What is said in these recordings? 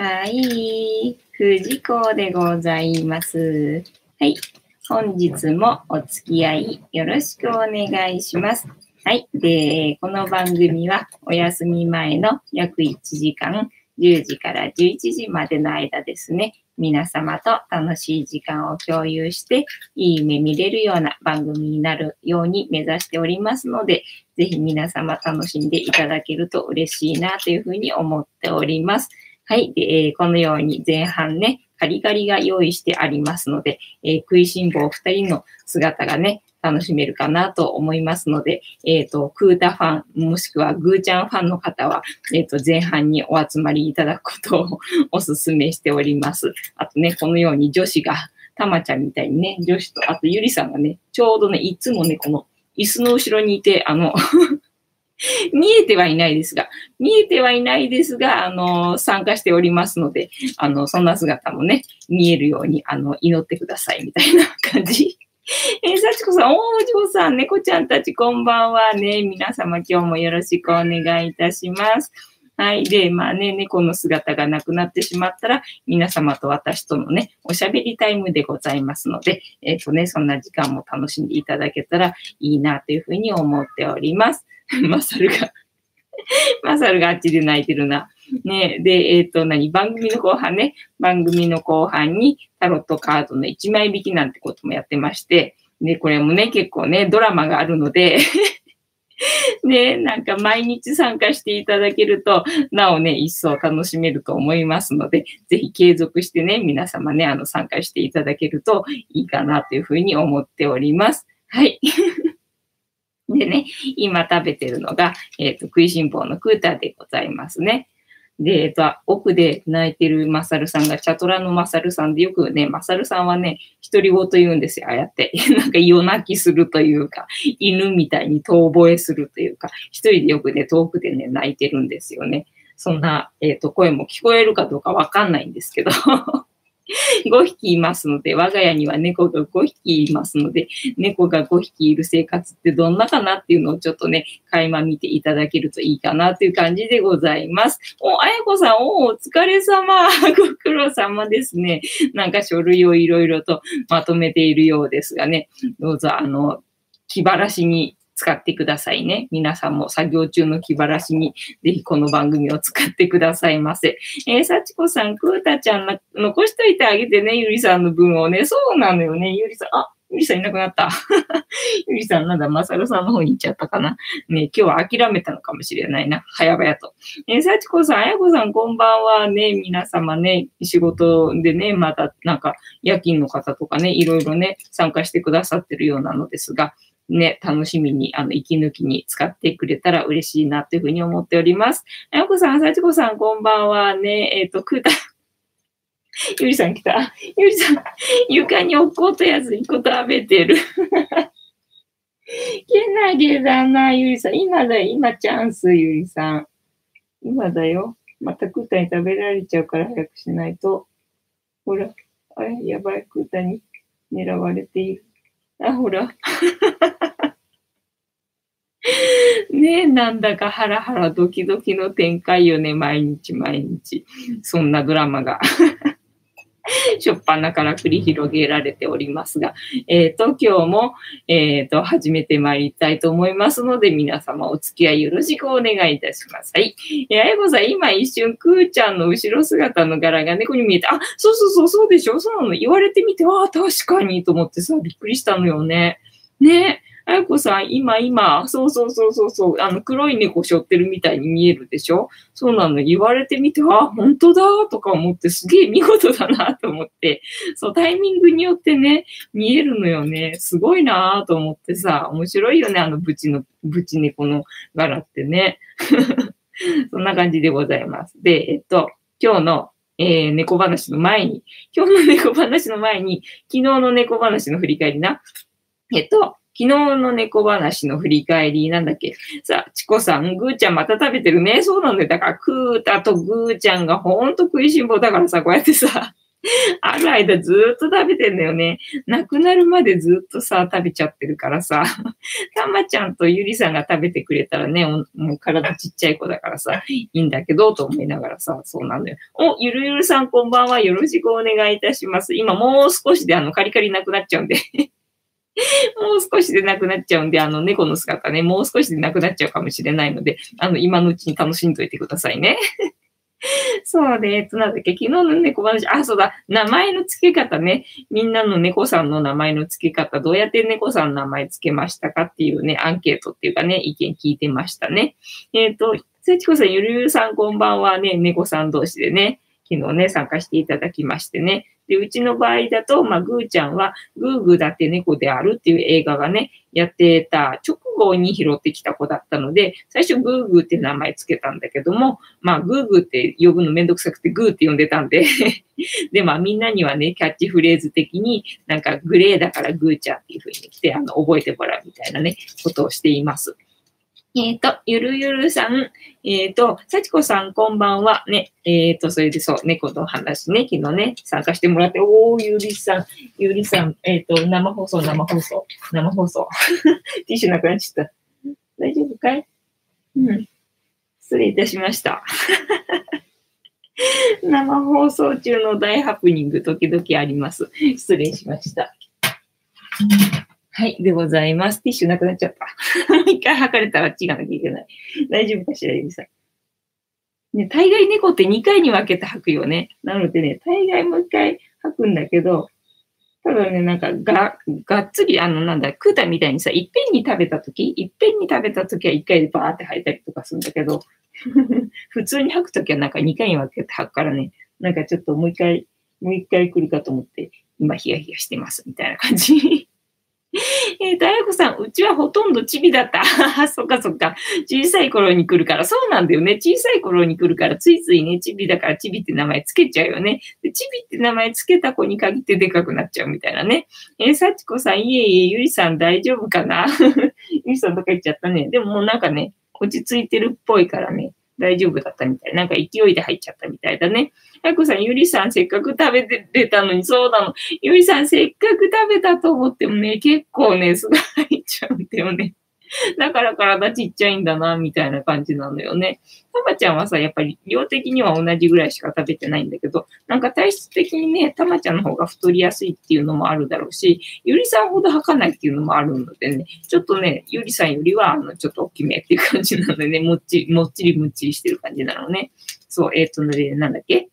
はい。藤子でございます。はい。本日もお付き合いよろしくお願いします。はい。で、この番組はお休み前の約1時間、10時から11時までの間ですね、皆様と楽しい時間を共有して、いい夢見れるような番組になるように目指しておりますので、ぜひ皆様楽しんでいただけると嬉しいなというふうに思っております。はい。で、えー、このように前半ね、カリカリが用意してありますので、えー、食いしん坊二人の姿がね、楽しめるかなと思いますので、えっ、ー、と、クータファン、もしくはグーちゃんファンの方は、えっ、ー、と、前半にお集まりいただくことをお勧めしております。あとね、このように女子が、たまちゃんみたいにね、女子と、あとゆりさんがね、ちょうどね、いつもね、この椅子の後ろにいて、あの 見えてはいないですが、見えてはいないですが、あの、参加しておりますので、あの、そんな姿もね、見えるように、あの、祈ってください、みたいな感じ。えー、幸子さん、おー、お嬢さん、猫ちゃんたち、こんばんはね。皆様、今日もよろしくお願いいたします。はい。で、まあね、猫の姿がなくなってしまったら、皆様と私とのね、おしゃべりタイムでございますので、えっ、ー、とね、そんな時間も楽しんでいただけたらいいなというふうに思っております。マサルがマサルがあっちで泣いてるな。ねで、えっ、ー、と、何番組の後半ね、番組の後半にタロットカードの1枚引きなんてこともやってまして、で、これもね、結構ね、ドラマがあるので ね、なんか毎日参加していただけると、なおね、一層楽しめると思いますので、ぜひ継続してね、皆様ね、あの、参加していただけるといいかなというふうに思っております。はい。でね、今食べてるのが、えっ、ー、と、食いしん坊のクータでございますね。で、えっ、ー、と、奥で泣いてるマサルさんが、チャトラのマサルさんで、よくね、マサルさんはね、独り言言うんですよ、ああやって。なんか夜泣きするというか、犬みたいに遠吠えするというか、一人でよくね、遠くでね、泣いてるんですよね。そんな、えっ、ー、と、声も聞こえるかどうかわかんないんですけど 5匹いますので、我が家には猫が5匹いますので、猫が5匹いる生活ってどんなかなっていうのをちょっとね、垣間見ていただけるといいかなという感じでございます。お、あやこさん、お、お疲れ様。ご苦労様ですね。なんか書類をいろいろとまとめているようですがね、どうぞ、あの、気晴らしに使ってくださいね。皆さんも作業中の気晴らしに、ぜひこの番組を使ってくださいませ。えー、幸子さん、くーたちゃん残しといてあげてね、ゆりさんの分をね。そうなのよね、ゆりさん。あ、ゆりさんいなくなった。ゆりさんなんだ、まさるさんの方に行っちゃったかな。ね、今日は諦めたのかもしれないな。早々と。えー、幸子さん、あやこさん、こんばんはね。皆様ね、仕事でね、また、なんか、夜勤の方とかね、いろいろね、参加してくださってるようなのですが、ね、楽しみに、あの、息抜きに使ってくれたら嬉しいなというふうに思っております。あやこさん、あさちこさん、こんばんはね。えっ、ー、と、くだ、ゆりさん来た。ゆりさん、床に落っこったやつ一個食べてる。けなげだな、ゆりさん。今だよ、今チャンス、ゆりさん。今だよ。またクータに食べられちゃうから早くしないと。ほら、あれ、やばい、クータに狙われている。あ、ほら。ねえ、なんだかハラハラドキドキの展開よね、毎日毎日。そんなドラマがしょっぱなから繰り広げられておりますが、えっ、ー、と、今日も、えっ、ー、と、始めてまいりたいと思いますので、皆様お付き合いよろしくお願いいたします。はい。えあやこさん、今一瞬、くーちゃんの後ろ姿の柄が猫に見えて、あ、そうそうそう、そうでしょ？そうなの。言われてみて、ああ、確かに、と思ってさ、びっくりしたのよね。ね。あやこさん、今、今、そうそうそうそうそう、あの、黒い猫背負ってるみたいに見えるでしょ？そうなの、言われてみて、あ、本当だとか思って、すげえ見事だなと思って、そう、タイミングによってね、見えるのよね。すごいなと思ってさ、面白いよね、あの、ブチの、ブチ猫の柄ってね。そんな感じでございます。で、えっと、今日のえー、猫話の前に、今日の猫話の前に、昨日の猫話の振り返りな。えっと、昨日の猫話の振り返り、なんだっけ？さあ、チコさん、グーちゃんまた食べてるね。そうなんだよ。だから、クータとグーちゃんがほんと食いしん坊だからさ、こうやってさ、ある間ずーっと食べてんだよね。亡くなるまでずっとさ、食べちゃってるからさ。たまちゃんとゆりさんが食べてくれたらね、もう体ちっちゃい子だからさ、いいんだけど、と思いながらさ、そうなんだよ。お、ゆるゆるさんこんばんは。よろしくお願いいたします。今もう少しであの、カリカリなくなっちゃうんで もう少しでなくなっちゃうんで、あの猫の姿ね、もう少しでなくなっちゃうかもしれないので、あの、今のうちに楽しんどいてくださいね。そうで、えっと、なんだっけ、昨日の猫話、あ、そうだ、名前の付け方ね。みんなの猫さんの名前の付け方、どうやって猫さんの名前付けましたかっていうね、アンケートっていうかね、意見聞いてましたね。えっ、ー、と、せちこさん、ゆるゆるさんこんばんはね、猫さん同士でね、昨日ね、参加していただきましてね。で、うちの場合だと、まあ、ぐーちゃんは、グーグーだって猫であるっていう映画がね、やってた直後に拾ってきた子だったので、最初グーグーって名前つけたんだけども、まあ、グーグーって呼ぶのめんどくさくてグーって呼んでたんで で、まあ、みんなにはね、キャッチフレーズ的になんかグレーだからグーちゃんっていう風に来て、あの、覚えてもらうみたいなね、ことをしています。えっ、ー、と、ゆるゆるさん、えっ、ー、と、さちこさん、こんばんは。ね、えっ、ー、と、それでそう、猫の話ね、昨日ね、参加してもらって、おー、ゆりさん、ゆりさん、えっ、と、生放送、生放送、生放送。ティッシュなくなっちゃった。大丈夫かい？うん。失礼いたしました。生放送中の大ハプニング、時々あります。失礼しました。はい、でございます。ティッシュなくなっちゃった。一回測れたら違がなきゃいけない。大丈夫かしら、ゆりさん。ね、大概猫って2回に分けて吐くよね。なのでね、大概もう一回吐くんだけど、ただね、なんかが、がっつり、あの、なんだ、食うたみたいにさ、いっぺんに食べたとき、いっぺんに食べたときは1回でバーって吐いたりとかするんだけど、普通に吐くときはなんか2回に分けて吐くからね、なんかちょっともう一回、もう一回来るかと思って、今ヒヤヒヤしてます、みたいな感じ。えっ、と、あやこさん、うちはほとんどチビだった。そっかそっか。小さい頃に来るから。そうなんだよね。小さい頃に来るから、ついついね、チビだからチビって名前つけちゃうよね。でチビって名前つけた子に限ってでかくなっちゃうみたいなね。えー、さちこさん、いえいえ、ゆりさん大丈夫かな？ゆりさんとか言っちゃったね。でももうなんかね、落ち着いてるっぽいからね、大丈夫だったみたい。なんか勢いで入っちゃったみたいだね。あこさん、ゆりさんせっかく食べてれたのに、そうなの。ゆりさんせっかく食べたと思ってもね、結構ね、すぐ入っちゃうんだよね。だから体ちっちゃいんだな、みたいな感じなのよね。たまちゃんはさ、やっぱり量的には同じぐらいしか食べてないんだけど、なんか体質的にね、たまちゃんの方が太りやすいっていうのもあるだろうし、ゆりさんほど吐かないっていうのもあるのでね、ちょっとね、ゆりさんよりは、あの、ちょっと大きめっていう感じなのでね、もっちり、もっちりむっちりしてる感じなのね。そう、えっ、ー、とね、なんだっけ？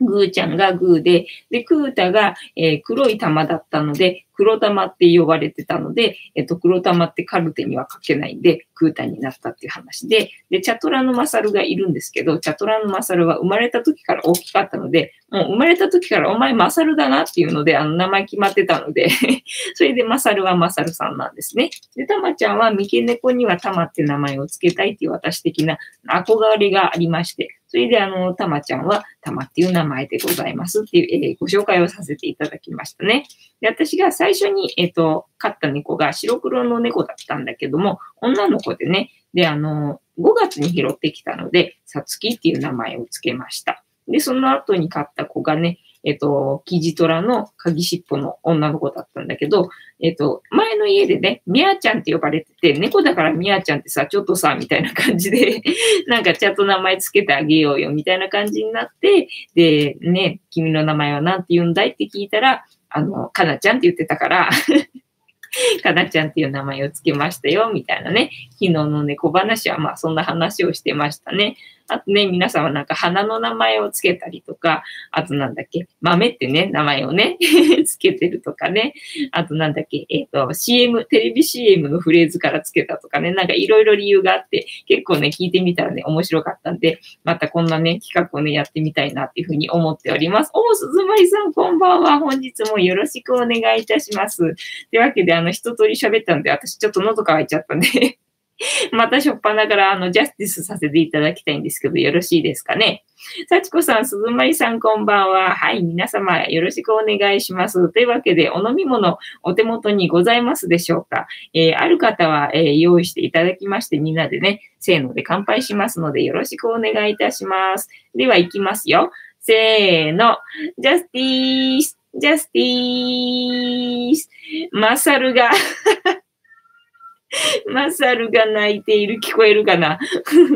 グーちゃんがグーで、で、クータが、えー、黒い玉だったので、黒玉って呼ばれてたので、えっと、黒玉ってカルテには書けないんで、クータになったっていう話で、で、チャトラのマサルがいるんですけど、チャトラのマサルは生まれた時から大きかったので、もう生まれた時からお前マサルだなっていうので、あの名前決まってたので それでマサルはマサルさんなんですね。で、タマちゃんは三毛猫にはタマって名前を付けたいっていう私的な憧れがありまして、それで、あの、たまちゃんは、たまっていう名前でございますっていう、えー、ご紹介をさせていただきましたね。で、私が最最初に、えっ、ー、と、飼った猫が白黒の猫だったんだけども、女の子でね、で、あの、5月に拾ってきたので、さつきっていう名前を付けました。で、その後に飼った子がね、えっと、キジトラの鍵尻尾の女の子だったんだけど、えっと、前の家でね、ミヤちゃんって呼ばれてて、猫だからミヤちゃんってさ、ちょっとさ、みたいな感じで なんかちゃんと名前つけてあげようよ、みたいな感じになって、で、ね、君の名前は何て言うんだいって聞いたら、あの、かなちゃんって言ってたから かなちゃんっていう名前をつけましたよ、みたいなね。昨日の猫話は、まあそんな話をしてましたね。あとね、皆さんはなんか花の名前をつけたりとか、あとなんだっけ、豆ってね、名前をね、つけてるとかね。あとなんだっけ、えっ、ー、と、CM、テレビ CM のフレーズからつけたとかね、なんかいろいろ理由があって、結構ね、聞いてみたらね、面白かったんで、またこんなね、企画をね、やってみたいなっていうふうに思っております。おー、鈴まりさん、こんばんは。本日もよろしくお願いいたします。というわけで、あの、一通り喋ったんで、私ちょっと喉乾いちゃったんで またしょっぱながら、あの、ジャスティスさせていただきたいんですけど、よろしいですかね？幸子さん、鈴まりさん、こんばんは。はい、皆様、よろしくお願いします。というわけで、お飲み物、お手元にございますでしょうか？えー、ある方は、えー、用意していただきまして、みんなでね、せーので乾杯しますので、よろしくお願いいたします。では、いきますよ。せーの。ジャスティース、ジャスティース。マサルが マサルが泣いている。聞こえるかな？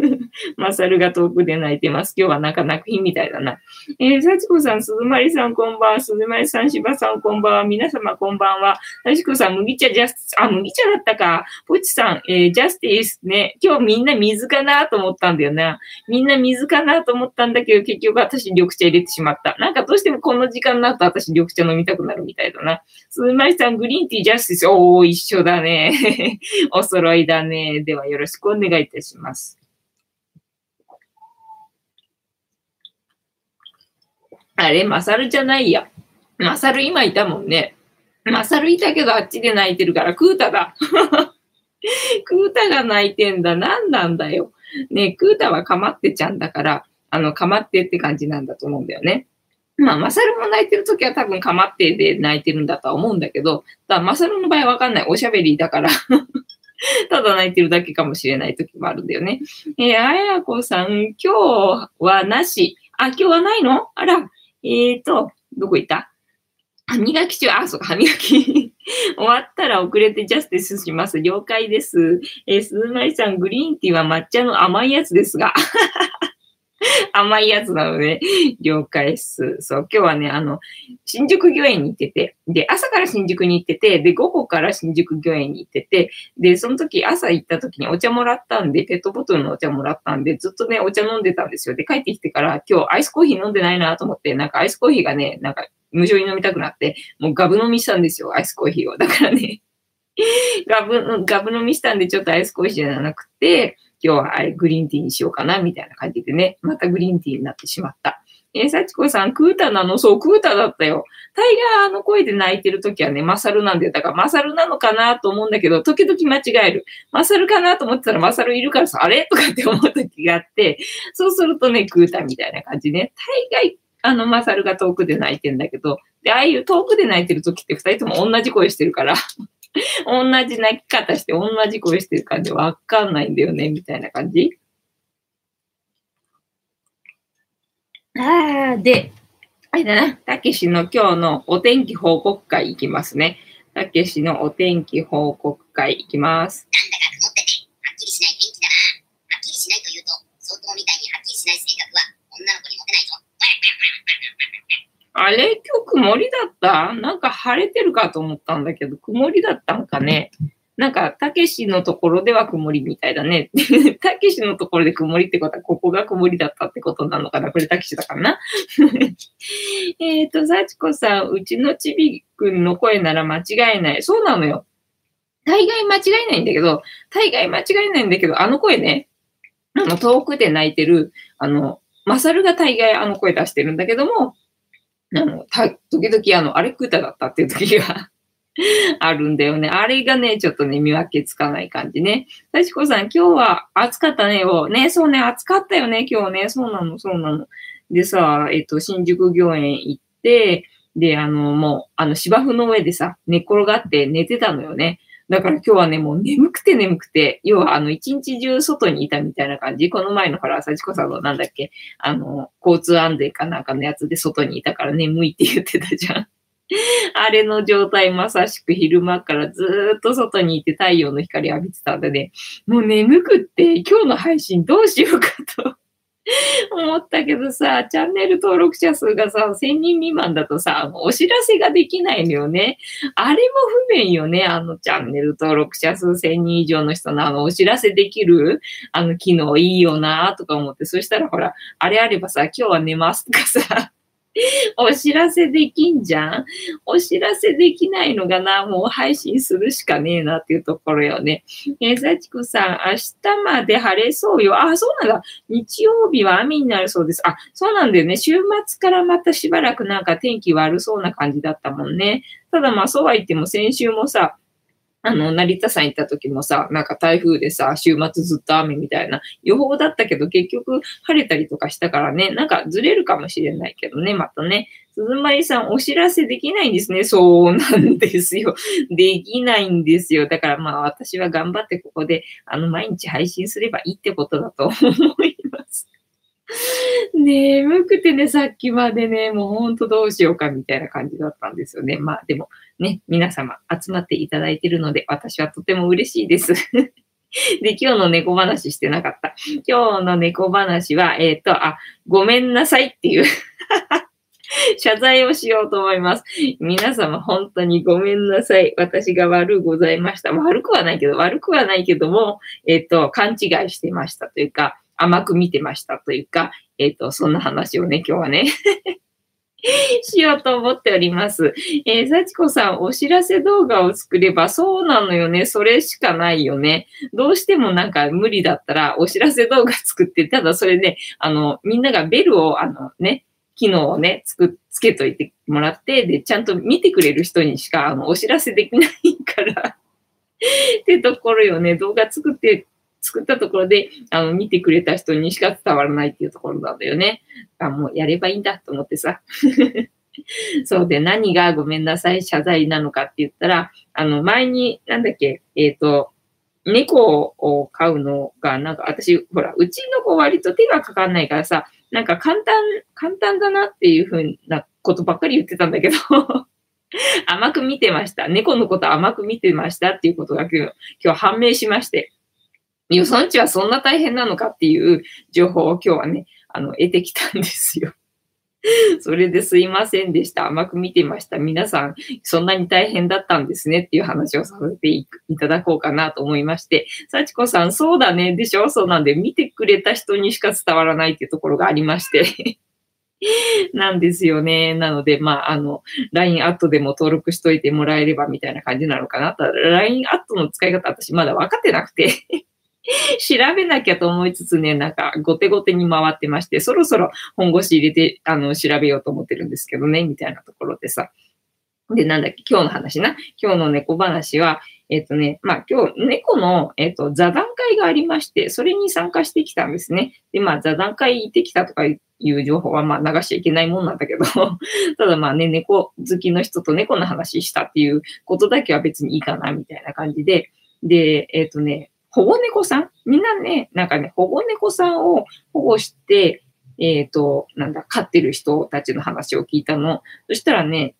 マサルが遠くで泣いてます。今日はなんか泣く日みたいだな。えー、幸子さん、鈴まりさんこんばんは。鈴まりさん、芝さんこんばんは。皆様こんばんは。幸子さん、麦茶ジャスティス、あ、麦茶だったか。ポチさん、えー、ジャスティスね。今日みんな水かなと思ったんだよな。みんな水かなと思ったんだけど、結局私緑茶入れてしまった。なんかどうしてもこの時間になると私緑茶飲みたくなるみたいだな。鈴まりさん、グリーンティージャスティス。おー、一緒だね。お揃いだね。ではよろしくお願いいたします。あれ、マサルじゃないや。マサル今いたもんね。マサルいたけどあっちで泣いてるからクータだ。クータが泣いてんだ。何なんだよ。ねクータはかまってちゃんだから、あの、かまってって感じなんだと思うんだよね。まあ、マサルも泣いてるときは多分かまってで泣いてるんだとは思うんだけど、だマサルの場合わかんない。おしゃべりだから ただ泣いてるだけかもしれない時もあるんだよね。えー、あやこさん、今日はなし。あ、今日はないの？あら、えーと、どこ行った？歯磨き中、あ、そうか、歯磨き 終わったら遅れてジャスティスします。了解です。えー、鈴まりさん、グリーンティーは抹茶の甘いやつですが。甘いやつなので、了解っす。そう、今日はね、あの、新宿御苑に行ってて、で、朝から新宿に行ってて、で、午後から新宿御苑に行ってて、で、その時、朝行った時にお茶もらったんで、ペットボトルのお茶もらったんで、ずっとね、お茶飲んでたんですよ。で、帰ってきてから、今日アイスコーヒー飲んでないなと思って、なんかアイスコーヒーがね、なんか無償に飲みたくなって、もうガブ飲みしたんですよ、アイスコーヒーを。だからね、ガブ、ガブ飲みしたんで、ちょっとアイスコーヒーじゃなくて、今日はあれグリーンティーにしようかな、みたいな感じでね、またグリーンティーになってしまった。えー、幸子さん、クータなの？そう、クータだったよ。タイガーの声で泣いてるときはね、マサルなんだよ。だからマサルなのかなと思うんだけど、時々間違える。マサルかなと思ってたらマサルいるからさ、あれ？とかって思うときがあって、そうするとね、クータみたいな感じね。大概、あの、マサルが遠くで泣いてんだけど、で、ああいう遠くで泣いてるときって二人とも同じ声してるから 同じ泣き方して同じ声してる感じわかんないんだよね、みたいな感じ？ああ、で、あれだな、たけしの今日のお天気報告会いきますね。たけしのお天気報告会いきます。なんだか曇ってて、はっきりしない天気だな。はっきりしないというと、相当みたい性格は女の子にモテないぞ。あれ？今日曇りだった？なんか晴れてるかと思ったんだけど、曇りだったんかね？なんか、たけしのところでは曇りみたいだね。たけしのところで曇りってことは、ここが曇りだったってことなのかな？これたけしだからな。えっと、幸子さん、うちのちびくんの声なら間違いない。そうなのよ。大概間違いないんだけど、大概間違いないんだけど、あの声ね、あの、遠くで泣いてる、あの、マサルが大概あの声出してるんだけども、あの、た、時々あの、あれクータだったっていう時が あるんだよね。あれがね、ちょっとね、見分けつかない感じね。さしこさん、今日は暑かったねよ。ね、そうね、暑かったよね、今日ね。そうなの、そうなの。でさ、えっと、新宿御苑行って、で、あの、もう、あの、芝生の上でさ、寝っ転がって寝てたのよね。だから今日はね、もう眠くて眠くて、要はあの、一日中外にいたみたいな感じ。この前のほら、幸子さんのなんだっけ、あの、交通安全かなんかのやつで外にいたから眠いって言ってたじゃん。あれの状態まさしく昼間からずっと外にいて太陽の光浴びてたんでね、もう眠くって今日の配信どうしようかと 思ったけどさ、チャンネル登録者数がさ、1000人未満だとさ、お知らせができないのよね。あれも不便よね。あのチャンネル登録者数1000人以上の人のあのお知らせできるあの機能いいよなとか思って、そしたらほら、あれあればさ、今日は寝ますとかさ、お知らせできんじゃん？お知らせできないのがな、もう配信するしかねえなっていうところよね。えー、さちこさん、明日まで晴れそうよ。あ、そうなんだ。日曜日は雨になるそうです。あ、そうなんだよね。週末からまたしばらくなんか天気悪そうな感じだったもんね。ただまあそうは言っても先週もさ、あの、成田山行った時もさ、なんか台風でさ、週末ずっと雨みたいな予報だったけど、結局晴れたりとかしたからね、なんかずれるかもしれないけどね、またね。鈴まりさん、お知らせできないんですね。そうなんですよ。できないんですよ。だからまあ私は頑張ってここで、あの、毎日配信すればいいってことだと思います。眠くてね、さっきまでね、もうほんとどうしようかみたいな感じだったんですよね。まあでもね、皆様集まっていただいているので、私はとても嬉しいです。で、今日の猫話してなかった。今日の猫話は、えっ、ー、と、あ、ごめんなさいっていう 謝罪をしようと思います。皆様本当にごめんなさい。私が悪ございました。悪くはないけど、悪くはないけども、えっ、ー、と、勘違いしてましたというか、甘く見てましたというか、えっ、ー、と、そんな話をね、今日はね しようと思っております。えー、幸子さん、お知らせ動画を作れば、そうなのよね。それしかないよね。どうしてもなんか無理だったら、お知らせ動画作って、ただそれで、あの、みんながベルを、あのね、機能をね、つく、つけといてもらって、で、ちゃんと見てくれる人にしか、あの、お知らせできないからってところよね。動画作って、作ったところで、あの、見てくれた人にしか伝わらないっていうところなんだよね。あ、もうやればいいんだと思ってさ。そうで、何がごめんなさい、謝罪なのかって言ったら、あの、前に、なんだっけ、えっ、ー、と、猫を飼うのが、なんか私、ほら、うちの子割と手がかかんないからさ、なんか簡単、簡単だなっていうふうなことばっかり言ってたんだけど 甘く見てました。猫のこと甘く見てましたっていうことが今日今日判明しまして。予算値はそんな大変なのかっていう情報を今日はね、あの、得てきたんですよ。それですいませんでした。甘く見てました。皆さん、そんなに大変だったんですねっていう話をさせていただこうかなと思いまして、幸子さん、そうだね、でしょ？そうなんで、見てくれた人にしか伝わらないっていうところがありまして なんですよね。なので、まあ、あの、LINE アットでも登録しといてもらえればみたいな感じなのかな。ただ、LINE アットの使い方、私まだ分かってなくて 調べなきゃと思いつつね、なんか、後手後手に回ってまして、そろそろ本腰入れて、あの、調べようと思ってるんですけどね、みたいなところでさ。で、なんだっけ、今日の話な。今日の猫話は、えっ、とね、まあ今日、猫の、えっ、と、座談会がありまして、それに参加してきたんですね。で、まあ座談会行ってきたとかいう情報はまあ流しちゃいけないもんなんだけど、ただまあね、猫好きの人と猫の話したっていうことだけは別にいいかな、みたいな感じで、で、えっ、とね、保護猫さん？みんなね、なんかね、保護猫さんを保護して、えっ、ー、と、なんだ、飼ってる人たちの話を聞いたの。そしたらね、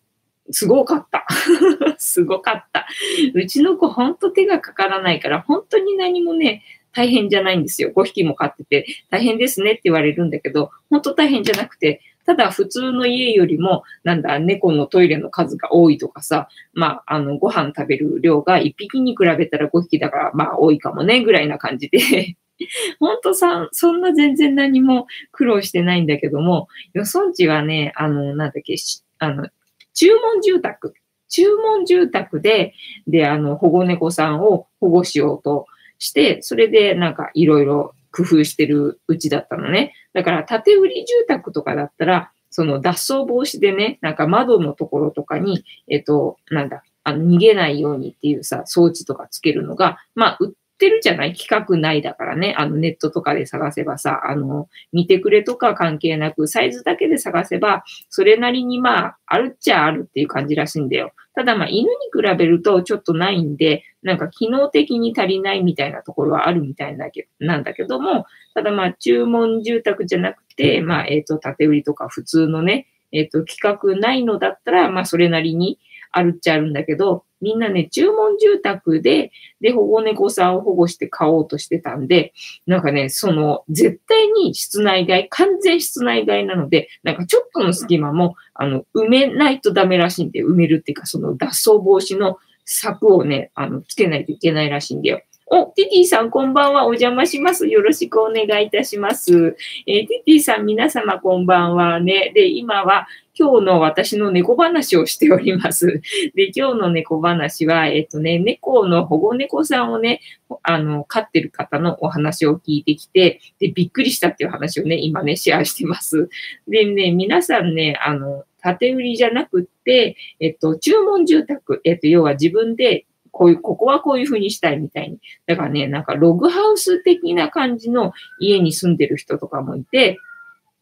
すごかった。すごかった。うちの子ほんと手がかからないから、本当に何もね、大変じゃないんですよ。5匹も飼ってて、大変ですねって言われるんだけど、本当大変じゃなくて、ただ普通の家よりも、なんだ、猫のトイレの数が多いとかさ、まあ、あの、ご飯食べる量が1匹に比べたら5匹だから、まあ多いかもね、ぐらいな感じで ほんとさ、そんな全然何も苦労してないんだけども、予算地はね、あの、なんだっけ、あの、注文住宅。注文住宅で、で、あの、保護猫さんを保護しようとして、それでなんかいろいろ工夫してるうちだったのね。だから建売り住宅とかだったら、その脱走防止でね、なんか窓のところとかに、えっと、なんだ、あの逃げないようにっていうさ、装置とかつけるのが、まあ、売ってるじゃない？企画内だからね。あのネットとかで探せばさ、あの、見てくれとか関係なく、サイズだけで探せば、それなりにまあ、あるっちゃあるっていう感じらしいんだよ。ただまあ、犬に比べるとちょっとないんで、なんか機能的に足りないみたいなところはあるみたいなんだけども、ただまあ、注文住宅じゃなくて、まあ、えっ、ー、と、建売りとか普通のね、えっ、ー、と、規格ないのだったら、まあ、それなりにあるっちゃあるんだけど、みんなね、注文住宅で、で、保護猫さんを保護して飼おうとしてたんで、なんかね、その、絶対に室内外、完全室内外なので、なんかちょっとの隙間も、あの、埋めないとダメらしいんで、埋めるっていうか、その脱走防止の柵をね、あの、つけないといけないらしいんだよ。お、ティティさん、こんばんは。お邪魔します。よろしくお願いいたします。えー、ティティさん、皆様、こんばんはね。で、今は、今日の私の猫話をしております。で、今日の猫話は、えっとね、猫の保護猫さんをね、あの、飼ってる方のお話を聞いてきて、で、びっくりしたっていう話をね、今ね、シェアしてます。でね、皆さんね、あの、建売りじゃなくって、えっと、注文住宅、えっと、要は自分でこういう、ここはこういう風にしたいみたいに。だからね、なんかログハウス的な感じの家に住んでる人とかもいて、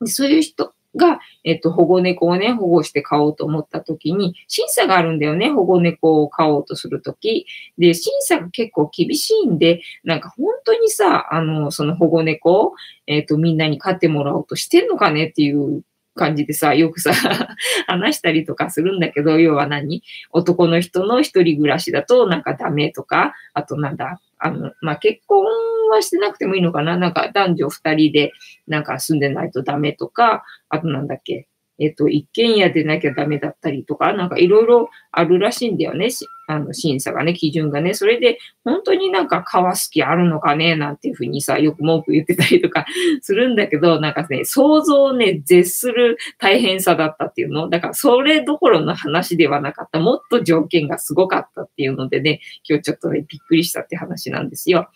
そういう人が、えっと、保護猫をね、保護して飼おうと思った時に、審査があるんだよね、保護猫を飼おうとするとき。で、審査が結構厳しいんで、なんか本当にさ、あの、その保護猫を、えっと、みんなに飼ってもらおうとしてんのかねっていう感じでさ、よくさ、話したりとかするんだけど、要は何？男の人の一人暮らしだとなんかダメとか、あとなんだ、あの、まあ、結婚はしてなくてもいいのかな？なんか男女二人でなんか住んでないとダメとか、あとなんだっけ、えっと、一軒家でなきゃダメだったりとか、なんかいろいろあるらしいんだよね。あの、審査がね、基準がね。それで、本当になんか川好きあるのかね、なんていうふうにさ、よく文句言ってたりとか するんだけど、なんかね、想像をね、絶する大変さだったっていうの。だからそれどころの話ではなかった。もっと条件がすごかったっていうのでね、今日ちょっとね、びっくりしたって話なんですよ。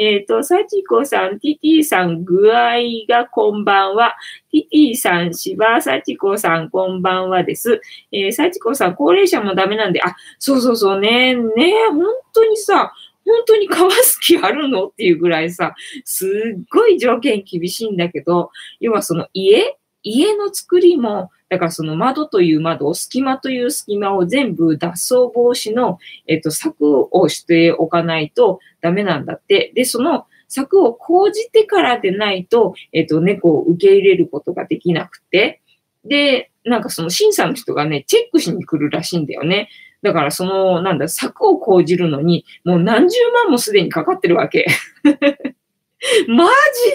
えっ、ー、と、幸子さん、ティティさん、具合がこんばんは。ティティさん、芝幸子さん、こんばんはです。えー、サチコさん、高齢者もダメなんで、あ、そうそうそうね、ね、本当にさ、本当に皮すきあるの？っていうぐらいさ、すっごい条件厳しいんだけど、要はその家？家の作りも、だからその窓という窓、隙間という隙間を全部脱走防止の、えっと、柵をしておかないとダメなんだって。で、その柵を講じてからでないと、えっと、猫を受け入れることができなくて。で、なんかその審査の人がね、チェックしに来るらしいんだよね。だからその、なんだ、柵を講じるのに、もう何十万もすでにかかってるわけ。マ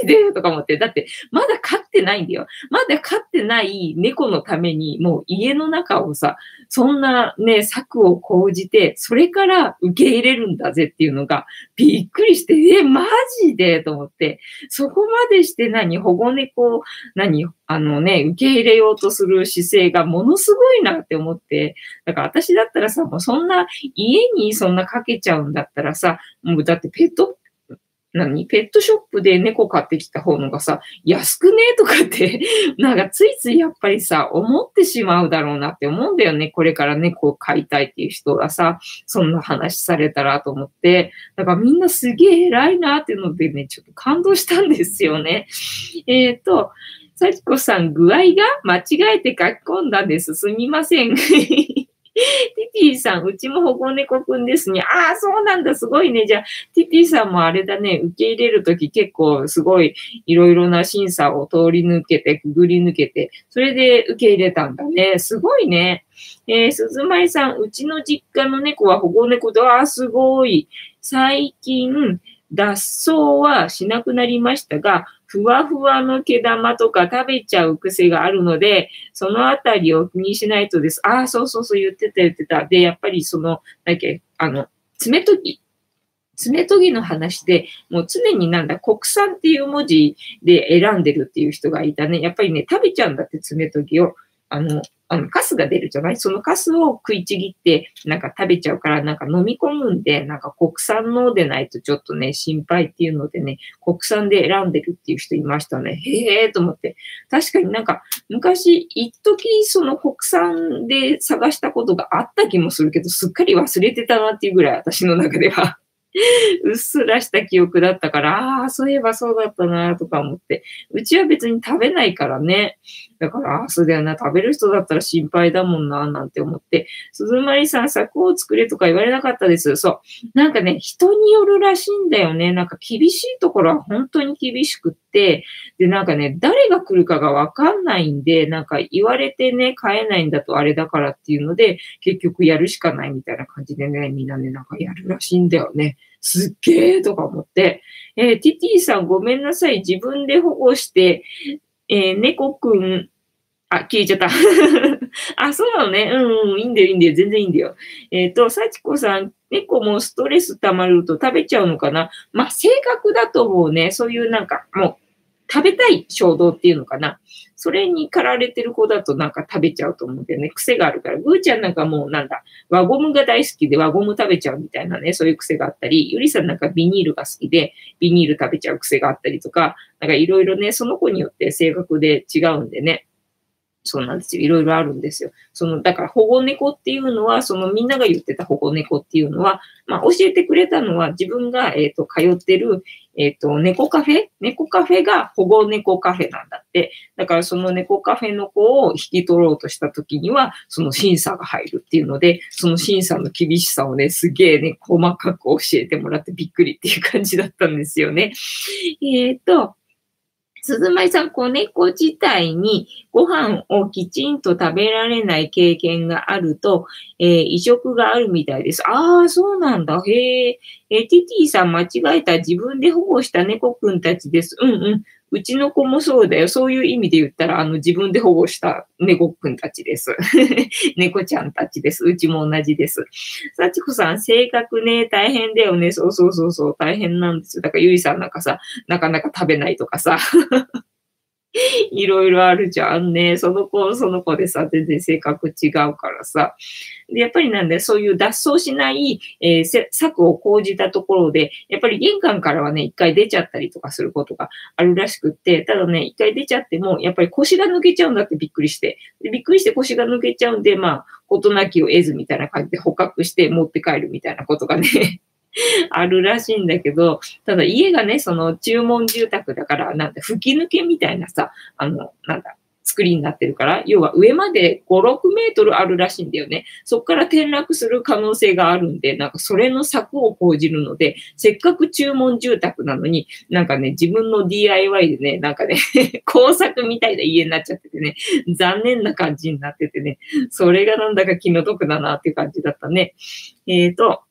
ジで？とか思って。だって、まだ飼ってないんだよ。まだ飼ってない猫のために、もう家の中をさ、そんなね、策を講じて、それから受け入れるんだぜっていうのが、びっくりして、え、マジで？と思って、そこまでして何？保護猫を、何？あのね、受け入れようとする姿勢がものすごいなって思って、だから私だったらさ、もうそんな家にそんなかけちゃうんだったらさ、もうだってペット何？ペットショップで猫買ってきた方のがさ、安くね？とかって なんかついついやっぱりさ、思ってしまうだろうなって思うんだよね。これから猫を飼いたいっていう人がさ、そんな話されたらと思って。だからみんなすげえ偉いなっていうのでね、ちょっと感動したんですよね。えっ、ー、と、幸子さん、具合が間違えて書き込んだんです。すみません。ティティさん、うちも保護猫くんですね。ああ、そうなんだ、すごいね。じゃあ、ティティさんもあれだね、受け入れるとき結構すごいいろいろな審査を通り抜けて、くぐり抜けて、それで受け入れたんだね。すごいね。えー、鈴舞さん、うちの実家の猫は保護猫で、ああ、すごい。最近、脱走はしなくなりましたが、ふわふわの毛玉とか食べちゃう癖があるので、そのあたりを気にしないとです。ああ、そうそうそう言ってた言ってた。で、やっぱりその、だっけ、あの、爪研ぎ。爪研ぎの話で、もう常になんだ、国産っていう文字で選んでるっていう人がいたね。やっぱりね、食べちゃうんだって爪研ぎを。あの、あの、カスが出るじゃない？そのカスを食いちぎって、なんか食べちゃうから、なんか飲み込むんで、なんか国産のでないとちょっとね、心配っていうのでね、国産で選んでるっていう人いましたね。へえーと思って。確かになんか、昔、一時その国産で探したことがあった気もするけど、すっかり忘れてたなっていうぐらい、私の中では うっすらした記憶だったから、ああ、そういえばそうだったな、とか思って。うちは別に食べないからね。だから、ああ、そうだよな、食べる人だったら心配だもんな、なんて思って。鈴まりさん、柵を作れとか言われなかったです。そう。なんかね、人によるらしいんだよね。なんか厳しいところは本当に厳しくて、で、なんかね、誰が来るかがわかんないんで、なんか言われてね、買えないんだとあれだからっていうので、結局やるしかないみたいな感じでね、みんなね、なんかやるらしいんだよね。すっげーとか思って、えー、ティティさんごめんなさい。自分で保護して、えー、猫くん、あ、消えちゃった。あ、そうなのね。うん、うん、いいんだよ、いいんだよ。全然いいんだよ。えっ、ー、と、幸子さん、猫もストレス溜まると食べちゃうのかなまあ、性格だと思うね。そういうなんか、もう、食べたい衝動っていうのかな。それに駆られてる子だとなんか食べちゃうと思うんだよね。癖があるから。ぐーちゃんなんかもうなんだ、輪ゴムが大好きで輪ゴム食べちゃうみたいなね、そういう癖があったり、ゆりさんなんかビニールが好きで、ビニール食べちゃう癖があったりとか、なんかいろいろね、その子によって性格で違うんでね。そうなんですよ。いろいろあるんですよ。その、だから保護猫っていうのは、そのみんなが言ってた保護猫っていうのは、まあ教えてくれたのは自分が、えっ、ー、と、通ってる、えっ、ー、と、猫カフェ？猫カフェが保護猫カフェなんだって。だからその猫カフェの子を引き取ろうとした時には、その審査が入るっていうので、その審査の厳しさをね、すげえね、細かく教えてもらってびっくりっていう感じだったんですよね。えっ、ー、と、鈴舞さん、子猫自体にご飯をきちんと食べられない経験があると、えー、移植があるみたいです。ああ、そうなんだ。へえ。えー、ティティさん間違えた。自分で保護した猫くんたちです。うんうん。うちの子もそうだよ。そういう意味で言ったら、あの、自分で保護した猫くんたちです。猫ちゃんたちです。うちも同じです。幸子さん、性格ね、大変だよね。そうそうそうそう、大変なんですよ。だからゆいさんなんかさ、なかなか食べないとかさ。いろいろあるじゃんね。その子、その子でさ、全然性格違うからさ。で、やっぱりなんで、そういう脱走しない、えー、策を講じたところで、やっぱり玄関からはね、一回出ちゃったりとかすることがあるらしくって、ただね、一回出ちゃっても、やっぱり腰が抜けちゃうんだってびっくりして。でびっくりして腰が抜けちゃうんで、まあ、事なきを得ずみたいな感じで捕獲して持って帰るみたいなことがね あるらしいんだけど、ただ家がね、その注文住宅だから、なんだ、吹き抜けみたいなさ、あの、なんだ、作りになってるから、要は上まで5、6メートルあるらしいんだよね。そこから転落する可能性があるんで、なんかそれの策を講じるので、せっかく注文住宅なのに、なんかね、自分の DIY でね、なんかね 工作みたいな家になっちゃっててね、残念な感じになっててね、それがなんだか気の毒だなっていう感じだったね。えっ、ー、と、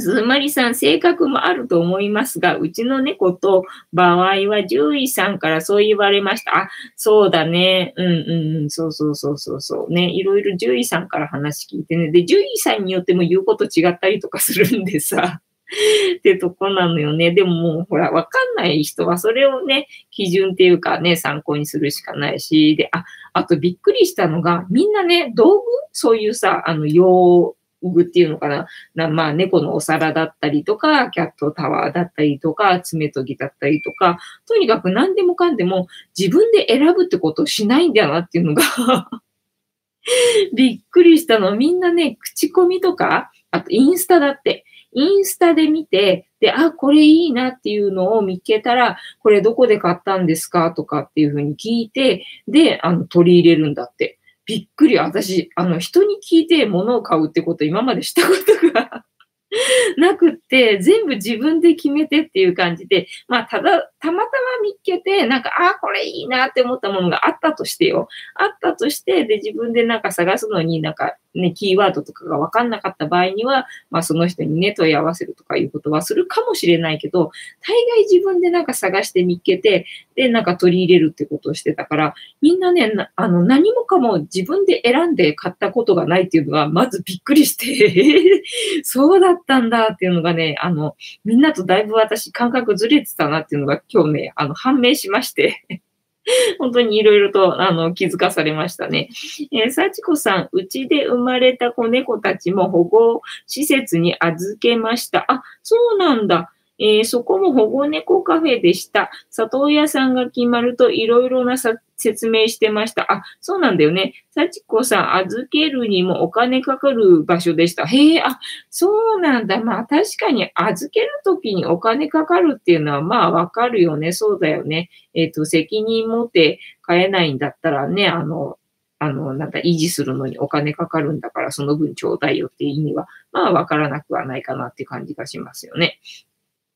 すまりさん、性格もあると思いますが、うちの猫と場合は獣医さんからそう言われました。あ、そうだね。うんうんうん。そうそうそうそうそうね。いろいろ獣医さんから話聞いてね。で、獣医さんによっても言うこと違ったりとかするんでさ。ってとこなのよね。でももうほら、わかんない人はそれをね、基準っていうかね、参考にするしかないし、で、あ、あとびっくりしたのが、みんなね、道具？そういうさ、あの、用具っていうのかな？なまあ、猫のお皿だったりとか、キャットタワーだったりとか、爪研ぎだったりとか、とにかく何でもかんでも自分で選ぶってことをしないんだよなっていうのが びっくりしたの。みんなね、口コミとか、あとインスタだって。インスタで見て、で、あ、これいいなっていうのを見つけたら、これどこで買ったんですか？とかっていうふうに聞いて、で、あの、取り入れるんだって。びっくり。私、あの、人に聞いて物を買うってこと今までしたことが なくって、全部自分で決めてっていう感じで、まあ、ただ、たまたま見っけて、なんか、ああ、これいいなって思ったものがあったとしてよ。あったとして、で、自分でなんか探すのになんか、ね、キーワードとかがわかんなかった場合には、まあ、その人にね、問い合わせるとかいうことはするかもしれないけど、大概自分でなんか探して見っけて、で、なんか取り入れるってことをしてたから、みんなね、あの、何もかも自分で選んで買ったことがないっていうのは、まずびっくりして そうだったんだっていうのがね、あの、みんなとだいぶ私感覚ずれてたなっていうのが今日ね、あの、判明しまして。本当にいろいろと、あの、気づかされましたね。えー、幸子さん、うちで生まれた子猫たちも保護施設に預けました。あ、そうなんだ。えー、そこも保護猫カフェでした。里親さんが決まるといろいろな説明してました。あ、そうなんだよね。幸子さん、預けるにもお金かかる場所でした。へえ、あ、そうなんだ。まあ確かに預けるときにお金かかるっていうのはまあわかるよね。そうだよね。えっ、ー、と、責任持って買えないんだったらね、あの、あの、なんだ、維持するのにお金かかるんだから、その分ちょうだいよっていう意味は、まあ、わからなくはないかなって感じがしますよね。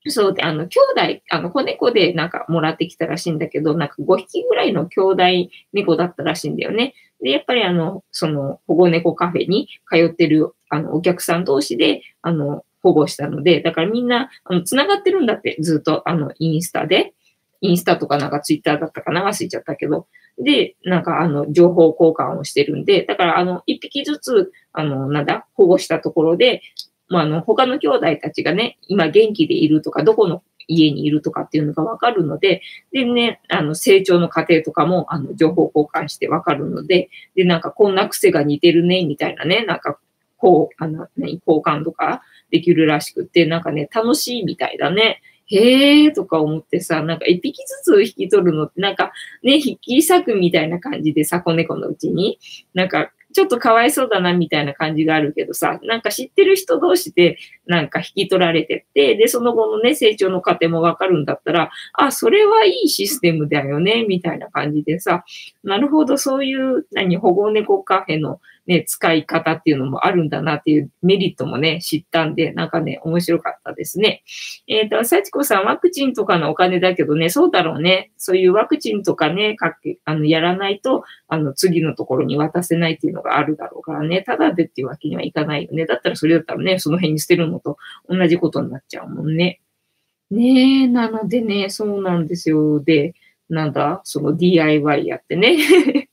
そうで、あの、兄弟、あの、子猫でなんかもらってきたらしいんだけど、なんか5匹ぐらいの兄弟猫だったらしいんだよね。で、やっぱりあの、その保護猫カフェに通ってる、あの、お客さん同士で、あの、保護したので、だからみんな、あの、繋がってるんだって、ずっと、あの、インスタで。インスタとかなんかツイッターだったかな忘れちゃったけど。で、なんかあの、情報交換をしてるんで、だからあの、一匹ずつ、あの、なんだ、保護したところで、まあ、あの、他の兄弟たちがね、今元気でいるとか、どこの家にいるとかっていうのがわかるので、でね、あの、成長の過程とかも、あの、情報交換してわかるので、で、なんか、こんな癖が似てるね、みたいなね、なんか、こう、あの、ね、交換とかできるらしくて、なんかね、楽しいみたいだね。へーとか思ってさ、なんか一匹ずつ引き取るのって、なんかね、引き裂くみたいな感じでさ、子猫のうちに、なんかちょっとかわいそうだなみたいな感じがあるけどさ、なんか知ってる人同士でなんか引き取られてって、で、その後のね、成長の過程もわかるんだったら、あ、それはいいシステムだよね、みたいな感じでさ、なるほど、そういう、何、保護猫カフェのね、使い方っていうのもあるんだなっていうメリットもね、知ったんで、なんかね、面白かったですね。えっ、ー、と、幸子さん、ワクチンとかのお金だけどね、そうだろうね。そういうワクチンとかね、かけ、あの、やらないと、あの、次のところに渡せないっていうのがあるだろうからね、ただでっていうわけにはいかないよね。だったらそれだったらね、その辺に捨てるのと同じことになっちゃうもんね。ねえ、なのでね、そうなんですよ。で、なんだ、その DIY やってね。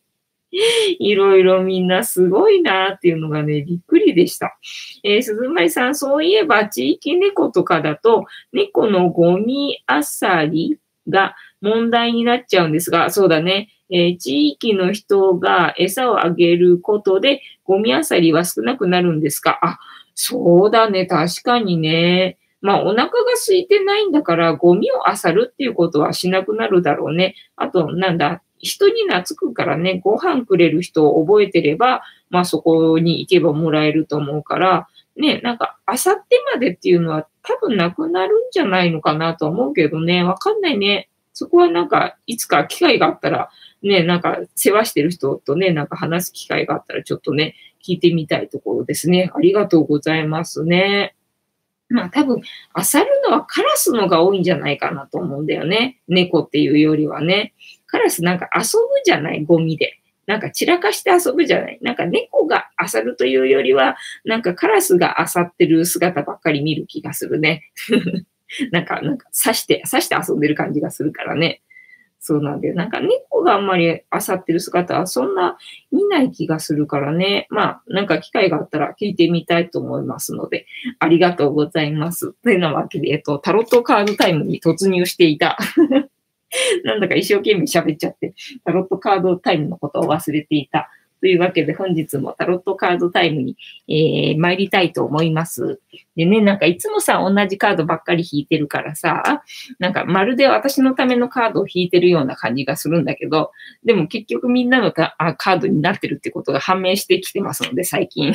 いろいろみんなすごいなっていうのがね、びっくりでした。えー、鈴舞さん、そういえば地域猫とかだと、猫のゴミあさりが問題になっちゃうんですが、そうだね。えー、地域の人が餌をあげることで、ゴミあさりは少なくなるんですか？あ、そうだね。確かにね。まあ、お腹が空いてないんだから、ゴミを漁るっていうことはしなくなるだろうね。あと、なんだ、人に懐くからね、ご飯くれる人を覚えてれば、まあそこに行けばもらえると思うから、ね、なんか、あさってまでっていうのは多分なくなるんじゃないのかなと思うけどね、わかんないね。そこはなんか、いつか機会があったら、ね、なんか世話してる人とね、なんか話す機会があったらちょっとね、聞いてみたいところですね。ありがとうございますね。まあ多分、漁るのはカラスのが多いんじゃないかなと思うんだよね。猫っていうよりはね。カラスなんか遊ぶじゃないゴミで。なんか散らかして遊ぶじゃない。なんか猫が漁るというよりは、なんかカラスが漁ってる姿ばっかり見る気がするね。なんか、なんか刺して、刺して遊んでる感じがするからね。そうなんで、なんか猫があんまり漁ってる姿はそんな見ない気がするからね。まあ、なんか機会があったら聞いてみたいと思いますので、ありがとうございます。というなわけで、えっと、タロットカードタイムに突入していた。なんだか一生懸命喋っちゃって、タロットカードタイムのことを忘れていた。というわけで本日もタロットカードタイムに、えー、参りたいと思います。でね、なんかいつもさ、同じカードばっかり引いてるからさ、なんかまるで私のためのカードを引いてるような感じがするんだけど、でも結局みんなのカードになってるってことが判明してきてますので、最近。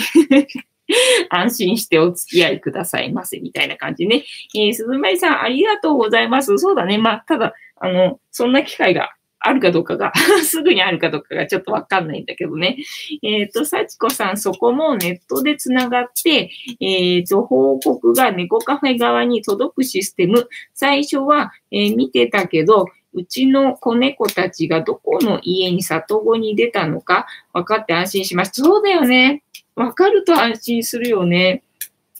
安心してお付き合いくださいませ、みたいな感じね。えー、鈴舞さん、ありがとうございます。そうだね。まあ、ただ、あの、そんな機会があるかどうかが すぐにあるかどうかがちょっとわかんないんだけどね。えっ、ー、と、幸子さん、そこもネットでつながって、えっ、ー、と、報告が猫カフェ側に届くシステム。最初は、えー、見てたけど、うちの子猫たちがどこの家に里子に出たのか分かって安心しました。そうだよね。分かると安心するよね。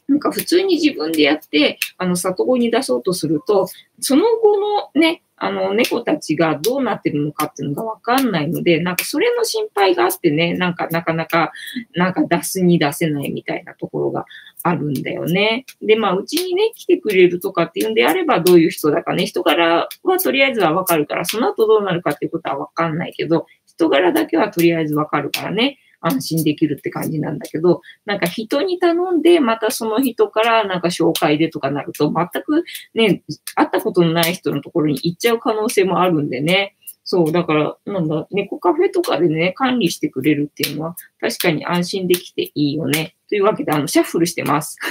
なんか普通に自分でやって、あの、里子に出そうとすると、その後のね、あの、猫たちがどうなってるのかっていうのがわかんないので、なんかそれの心配があってね、なんかなかなか、なんか出すに出せないみたいなところがあるんだよね。で、まあ、うちにね、来てくれるとかっていうんであれば、どういう人だかね、人柄はとりあえずはわかるから、その後どうなるかっていうことはわかんないけど、人柄だけはとりあえずわかるからね。安心できるって感じなんだけど、なんか人に頼んで、またその人からなんか紹介でとかなると、全くね、会ったことのない人のところに行っちゃう可能性もあるんでね。そう、だから、なんだ、猫カフェとかでね、管理してくれるっていうのは、確かに安心できていいよね。というわけで、あの、シャッフルしてます。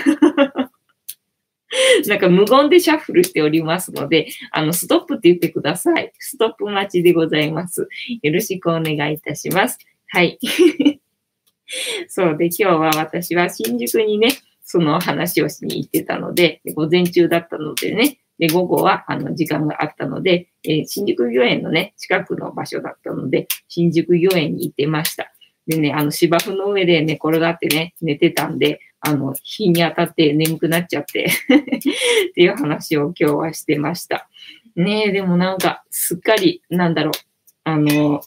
なんか無言でシャッフルしておりますので、あの、ストップって言ってください。ストップ待ちでございます。よろしくお願いいたします。はい。そうで、今日は私は新宿にね、その話をしに行ってたので、午前中だったのでね、で、午後は、あの、時間があったので、えー、新宿御苑のね、近くの場所だったので、新宿御苑に行ってました。でね、あの、芝生の上で寝転がってね、寝てたんで、あの、日に当たって眠くなっちゃって っていう話を今日はしてました。ねえ、でもなんか、すっかり、なんだろう、あの、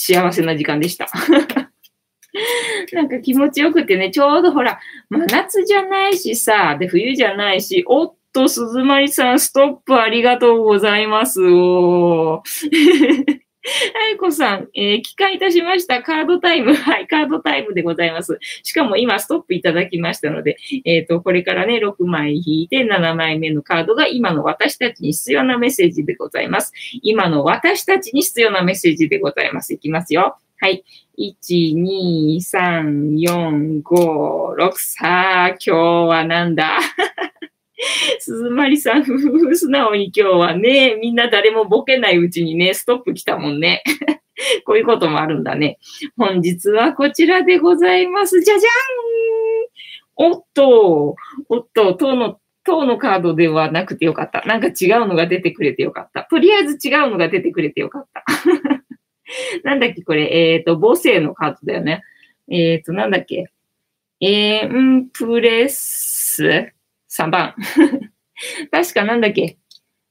幸せな時間でした。なんか気持ちよくてね、ちょうどほら、真夏じゃないしさ、で、冬じゃないし、おっと、鈴まりさん、ストップありがとうございます。おあいこさん、えー、機械いたしました。カードタイム。はい、カードタイムでございます。しかも今、ストップいただきましたので、えっ、ー、と、これからね、6枚引いて7枚目のカードが今の私たちに必要なメッセージでございます。今の私たちに必要なメッセージでございます。いきますよ。はい。1、2、3、4、5、6。さあ、今日はなんだ？鈴まりさん、ふふふ、素直に今日はね、みんな誰もボケないうちにね、ストップ来たもんね。こういうこともあるんだね。本日はこちらでございます。じゃじゃんおっと、おっと、塔の、塔のカードではなくてよかった。なんか違うのが出てくれてよかった。とりあえず違うのが出てくれてよかった。なんだっけ、これ、えっ、ー、と、母性のカードだよね。えっ、ー、と、なんだっけ？エンプレス3番。確かなんだっけ？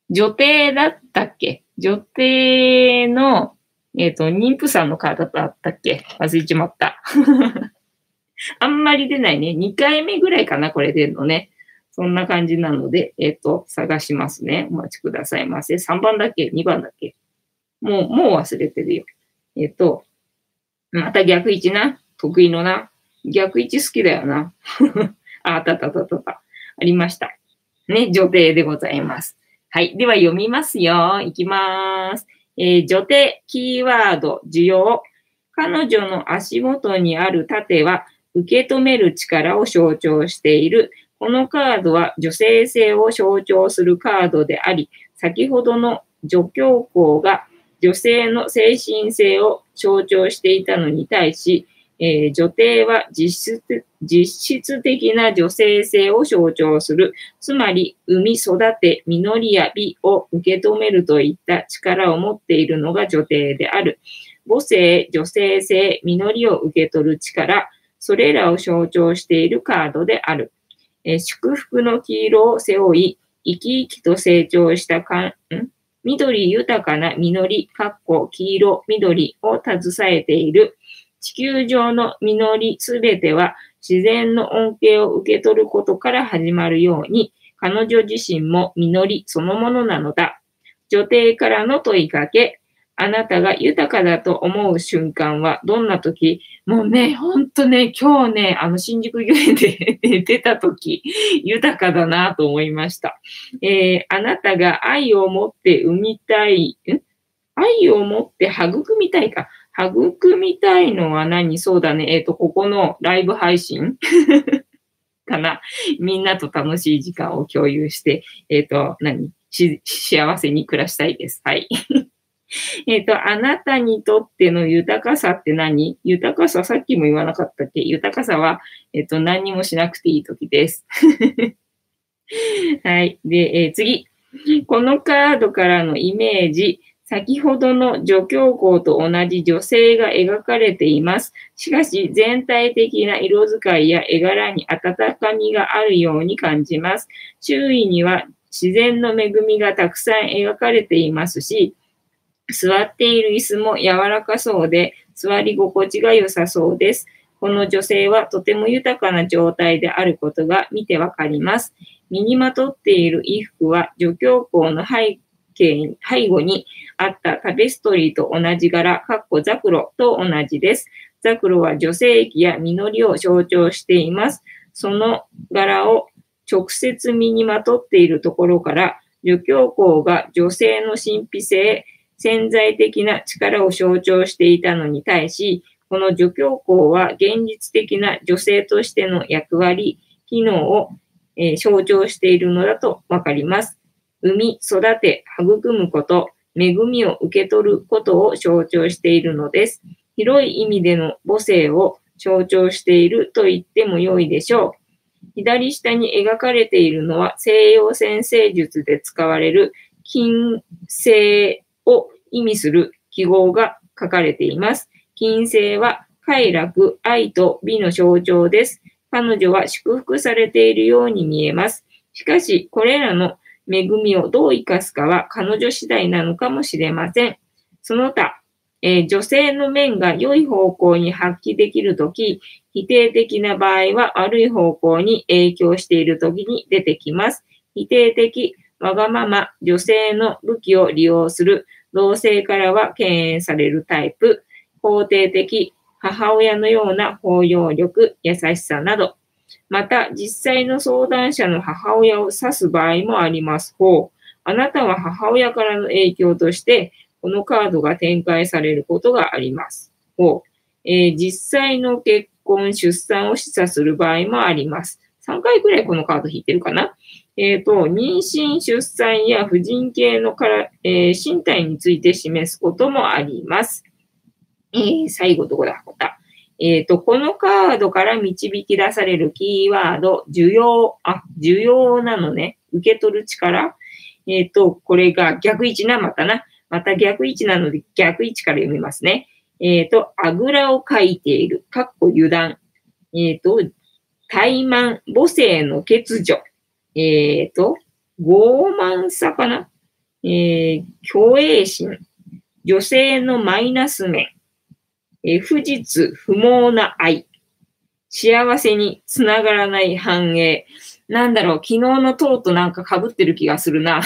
女帝だったっけ？女帝の、えっ、ー、と、妊婦さんのカードだったっけ？忘れちまった。あんまり出ないね。2回目ぐらいかな、これ出るのね。そんな感じなので、えっ、ー、と、探しますね。お待ちくださいませ。3番だっけ ?2 番だっけ？もう、もう忘れてるよ。えっ、ー、と、また逆位置な？得意のな？逆位置好きだよな？あ、あったあったあったあった。ありました。ね、女帝でございます。はい。では読みますよ。いきます。えー、女帝、キーワード、需要。彼女の足元にある盾は、受け止める力を象徴している。このカードは女性性を象徴するカードであり、先ほどの女教皇が女性の精神性を象徴していたのに対し、えー、女帝は実質実質的な女性性を象徴する。つまり、産み育て、実りや美を受け止めるといった力を持っているのが女帝である。母性、女性性、実りを受け取る力、それらを象徴しているカードである。えー、祝福の黄色を背負い、生き生きと成長したかん、緑豊かな実り、かっこ黄色、緑を携えている。地球上の実りすべては自然の恩恵を受け取ることから始まるように、彼女自身も実りそのものなのだ。女帝からの問いかけ、あなたが豊かだと思う瞬間はどんな時？もうね、ほんとね、今日ね、あの、新宿御苑で 出た時、豊かだなと思いました。えー、あなたが愛を持って産みたい、ん？愛を持って育みたいか。育みたいのは何？そうだね。えっ、ー、と、ここのライブ配信？かな。みんなと楽しい時間を共有して、えっ、ー、と、何？幸せに暮らしたいです。はい。えっと、あなたにとっての豊かさって何？豊かさ、さっきも言わなかったっけ？豊かさは、えっ、ー、と、何にもしなくていい時です。はい。で、えー、次。このカードからのイメージ、先ほどの女教皇と同じ女性が描かれています。しかし、全体的な色使いや絵柄に温かみがあるように感じます。周囲には自然の恵みがたくさん描かれていますし、座っている椅子も柔らかそうで、座り心地が良さそうです。この女性はとても豊かな状態であることが見てわかります。身にまとっている衣服は女教皇の背景、背後にあったタペストリーと同じ柄、かっこザクロと同じです。ザクロは女性器や実りを象徴しています。その柄を直接身にまとっているところから、女教皇が女性の神秘性、潜在的な力を象徴していたのに対し、この女教皇は現実的な女性としての役割、機能を、えー、象徴しているのだとわかります。生み、育て、育むこと、恵みを受け取ることを象徴しているのです。広い意味での母性を象徴していると言っても良いでしょう。左下に描かれているのは西洋先生術で使われる金星を意味する記号が書かれています。金星は快楽、愛と美の象徴です。彼女は祝福されているように見えます。しかし、これらの恵みをどう生かすかは彼女次第なのかもしれません。その他、えー、女性の面が良い方向に発揮できるとき、否定的な場合は悪い方向に影響しているときに出てきます。否定的、わがまま、女性の武器を利用する、同性からは敬遠されるタイプ、肯定的、母親のような包容力、優しさなど、また、実際の相談者の母親を指す場合もあります。ほう。あなたは母親からの影響として、このカードが展開されることがあります。ほう。えー、実際の結婚、出産を示唆する場合もあります。3回くらいこのカード引いてるかな。えっ、ー、と、妊娠、出産や婦人系のから、えー、身体について示すこともあります。えー、最後どこだ？こた。えっ、と、このカードから導き出されるキーワード、需要、あ、需要なのね。受け取る力。えっ、と、これが逆位置な、またな。また逆位置なので逆位置から読みますね。えっ、と、あぐらをかいている。かっこ油断。えっ、と、怠慢、母性の欠如。えっ、と、傲慢さかなえー、虚栄心。女性のマイナス面。え、不実、不毛な愛。幸せにつながらない繁栄。なんだろう、昨日の塔となんか被ってる気がするな。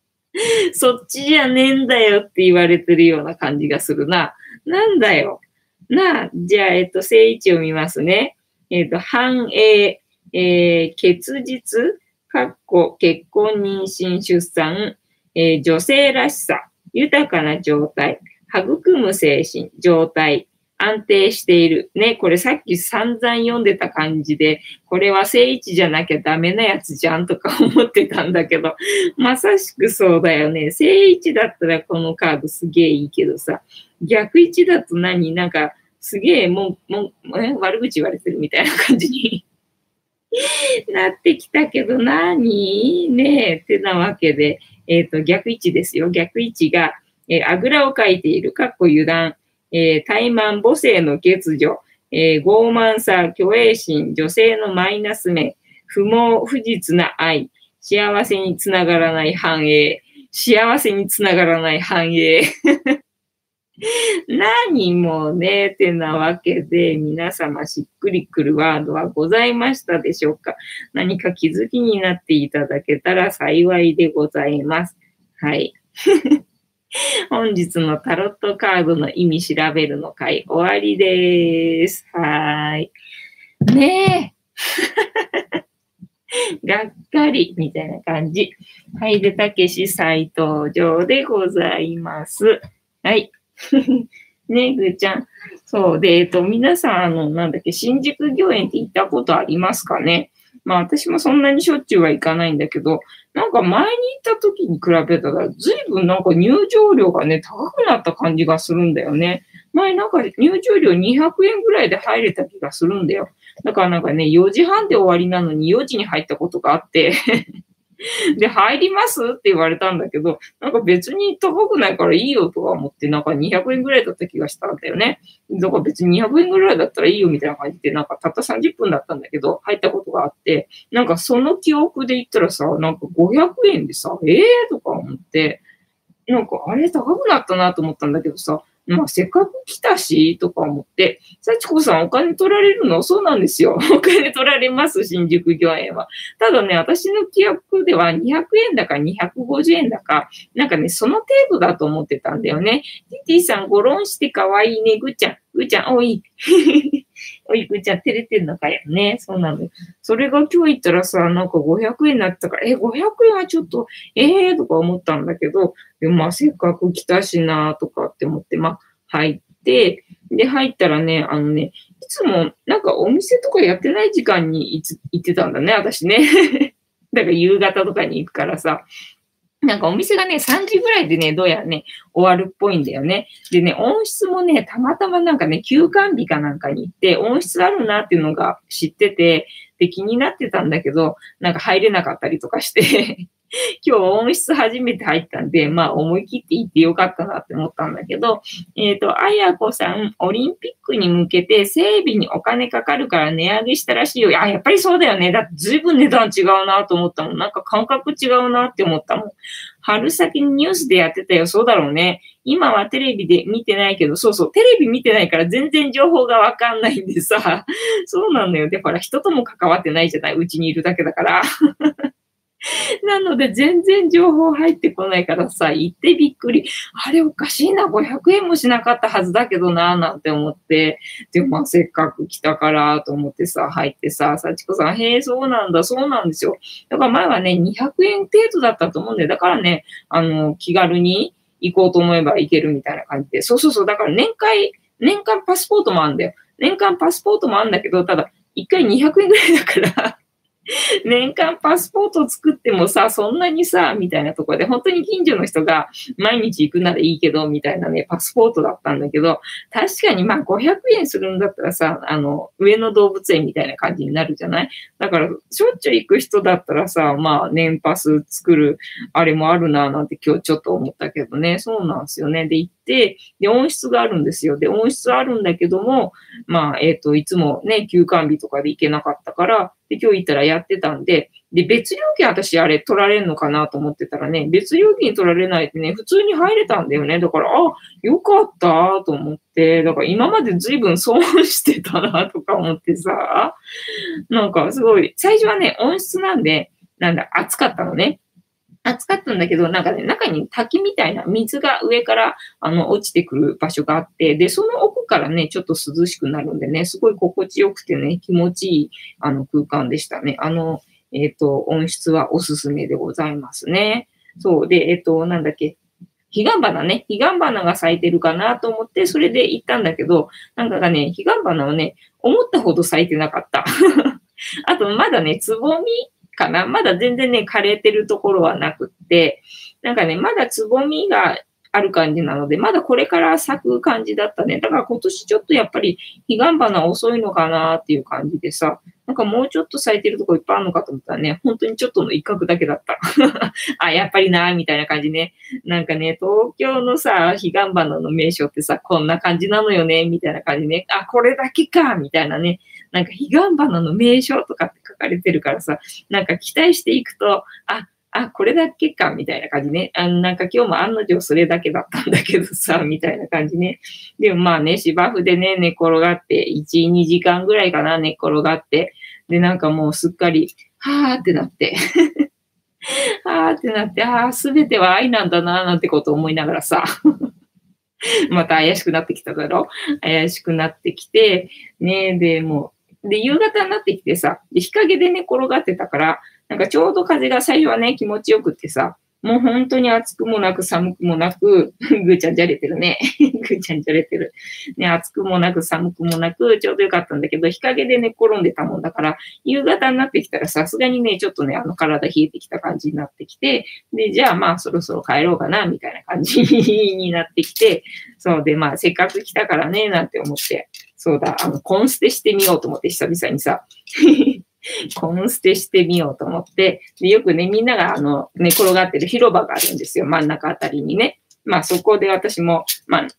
そっちじゃねえんだよって言われてるような感じがするな。なんだよ。なあ、じゃあ、えっと、正位置を見ますね。えっ、と、繁栄、えー、結実、かっこ結婚、妊娠、出産、えー、女性らしさ、豊かな状態、育む精神、状態、安定している。ね、これさっき散々読んでた感じで、これは正位置じゃなきゃダメなやつじゃんとか思ってたんだけど、まさしくそうだよね。正位置だったらこのカードすげえいいけどさ、逆位置だと何？なんか、すげえもん、もん、悪口言われてるみたいな感じに なってきたけど何？ねえってなわけで、えっ、ー、と、逆位置ですよ。逆位置が、え、あぐらをかいている、かっこ油断、えー、怠慢、母性の欠如、え、傲慢さ、虚栄心、女性のマイナス面、不毛、不実な愛、幸せにつながらない繁栄、幸せにつながらない繁栄。何もね、てなわけで、皆様しっくりくるワードはございましたでしょうか何か気づきになっていただけたら幸いでございます。はい。本日のタロットカードの意味調べるの回終わりです。はい。ねえ。がっかり、みたいな感じ。はい。で、たけし再登場でございます。はい。ねぐーちゃん。そう。で、えっと、皆さん、あの、なんだっけ、新宿御苑って行ったことありますかね？まあ、私もそんなにしょっちゅうは行かないんだけど、なんか前に行った時に比べたら、ずいぶんなんか入場料がね、高くなった感じがするんだよね。前なんか入場料200円ぐらいで入れた気がするんだよ。だからなんかね、4時半で終わりなのに4時に入ったことがあって で、入りますって言われたんだけど、なんか別に高くないからいいよとか思って、なんか200円ぐらいだった気がしたんだよね。だから別に200円ぐらいだったらいいよみたいな感じで、なんかたった30分だったんだけど、入ったことがあって、なんかその記憶で言ったらさ、なんか500円でさ、ええー、とか思って、なんかあれ高くなったなと思ったんだけどさ、まあ、せっかく来たし、とか思って、幸子さんお金取られるの？そうなんですよ。お金取られます、新宿御苑は。ただね、私の記憶では200円だか250円だか、なんかね、その程度だと思ってたんだよね。ティティさん、ごろんして可愛いいね、ぐちゃん。ぐっちゃん、おい。おい、ぐっちゃん、照れてんのかよね。そうなのそれが今日言ったらさ、なんか500円になったから、え、500円はちょっと、ええー、とか思ったんだけど、でもまあ、せっかく来たしな、とかって思って、まあ、入って、で、入ったらね、あのね、いつもなんかお店とかやってない時間にいつ行ってたんだね、私ね。だから夕方とかに行くからさ。なんかお店がね、3時ぐらいでね、どうやらね、終わるっぽいんだよね。でね、音質もね、たまたまなんかね、休館日かなんかに行って、音質あるなっていうのが知ってて、で、気になってたんだけど、なんか入れなかったりとかして 今日音質初めて入ったんで、まあ思い切って行ってよかったなって思ったんだけど、えっ、ー、と、あやこさん、オリンピックに向けて整備にお金かかるから値上げしたらしいよ。いや、やっぱりそうだよね。だって随分値段違うなと思ったもん。なんか感覚違うなって思ったもん。春先にニュースでやってたよ。そうだろうね。今はテレビで見てないけど、そうそう、テレビ見てないから全然情報がわかんないんでさ。そうなんだよ。で、ほら、人とも関わってないじゃない。うちにいるだけだから。なので全然情報入ってこないからさ、行ってびっくり。あれおかしいな、500円もしなかったはずだけどな、なんて思って。でまあせっかく来たからと思ってさ、入ってさ、幸子さん、へえ、そうなんだ、そうなんですよ。だから前はね、200円程度だったと思うんで、だからね、あの、気軽に行こうと思えば行けるみたいな感じで。そうそうそう、だから年会、年間パスポートもあるんだよ。年間パスポートもあるんだけど、ただ、1回200円ぐらいだから 年間パスポート作ってもさ、そんなにさ、みたいなところで、本当に近所の人が毎日行くならいいけど、みたいなね、パスポートだったんだけど、確かにまあ500円するんだったらさ、あの、上野動物園みたいな感じになるじゃない？だから、しょっちゅう行く人だったらさ、まあ年パス作るあれもあるな、なんて今日ちょっと思ったけどね、そうなんですよね。で、行って、で、温室があるんですよ。で、温室あるんだけども、まあ、えっ、ー、と、いつもね、休館日とかで行けなかったから、で、今日行ったらやってたんで、で、別料金私あれ取られるのかなと思ってたらね、別料金取られないってね、普通に入れたんだよね。だから、あ、よかったと思って、だから今まで随分損してたなとか思ってさ、なんかすごい、最初はね、温室なんで、なんだ、暑かったのね。暑かったんだけど、なんかね、中に滝みたいな水が上からあの落ちてくる場所があって、で、その奥からね、ちょっと涼しくなるんでね、すごい心地よくてね、気持ちいいあの空間でしたね。あの、えっ、ー、と、音質はおすすめでございますね。そう。で、えっ、ー、と、なんだっけ、彼岸花ね、彼岸花が咲いてるかなと思って、それで行ったんだけど、なんかがね、彼岸花はね、思ったほど咲いてなかった。あと、まだね、つぼみかなまだ全然ね、枯れてるところはなくって、なんかね、まだつぼみがある感じなので、まだこれから咲く感じだったね。だから今年ちょっとやっぱり彼岸花遅いのかなっていう感じでさ、なんかもうちょっと咲いてるとこいっぱいあるのかと思ったらね、本当にちょっとの一角だけだった。あ、やっぱりなみたいな感じね。なんかね、東京のさ、彼岸花の名所ってさ、こんな感じなのよねみたいな感じね。あ、これだけかみたいなね。なんか彼岸花の名所とかって書かれてるからさ、なんか期待していくと、あ、あ、これだけか、みたいな感じね。あなんか今日も案の定それだけだったんだけどさ、みたいな感じね。でもまあね、芝生でね、寝転がって、1、2時間ぐらいかな、寝転がって。で、なんかもうすっかり、はーってなって。はーってなって、ああ、すべては愛なんだな、なんてこと思いながらさ。また怪しくなってきただろ？怪しくなってきて、ねで、もう、で、夕方になってきてさ、で、日陰で寝転がってたから、なんかちょうど風が最初はね、気持ちよくってさ、もう本当に暑くもなく寒くもなく、ぐーちゃんじゃれてるね。ぐーちゃんじゃれてる。ね、暑くもなく寒くもなく、ちょうどよかったんだけど、日陰で寝転んでたもんだから、夕方になってきたらさすがにね、ちょっとね、あの体冷えてきた感じになってきて、で、じゃあまあそろそろ帰ろうかな、みたいな感じになってきて、そうで、まあせっかく来たからね、なんて思って、そうだ、あの、コンステしてみようと思って、久々にさ。コンステしてみようと思って、でよくね、みんながあの、寝転がってる広場があるんですよ。真ん中あたりにね。まあそこで私も、まあ、ね、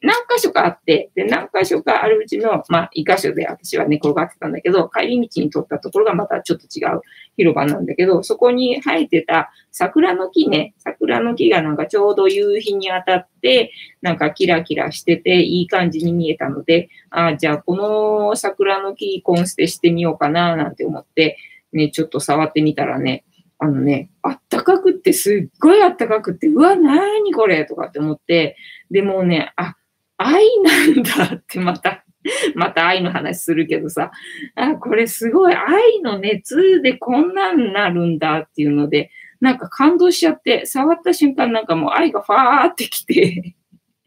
何箇所かあって、で、何箇所かあるうちの、まあ、一箇所で私は寝転がってたんだけど、帰り道に通ったところがまたちょっと違う広場なんだけど、そこに生えてた桜の木ね、桜の木がなんかちょうど夕日に当たって、なんかキラキラしてていい感じに見えたので、ああ、じゃあこの桜の木コンステしてみようかななんて思って、ね、ちょっと触ってみたらね、あのね、あったかくってすっごいあったかくって、うわ、なにこれとかって思って、でもね、あ、愛なんだってまた、また愛の話するけどさ、あ、これすごい愛の熱でこんなんなるんだっていうので、なんか感動しちゃって、触った瞬間なんかもう愛がファーってきて、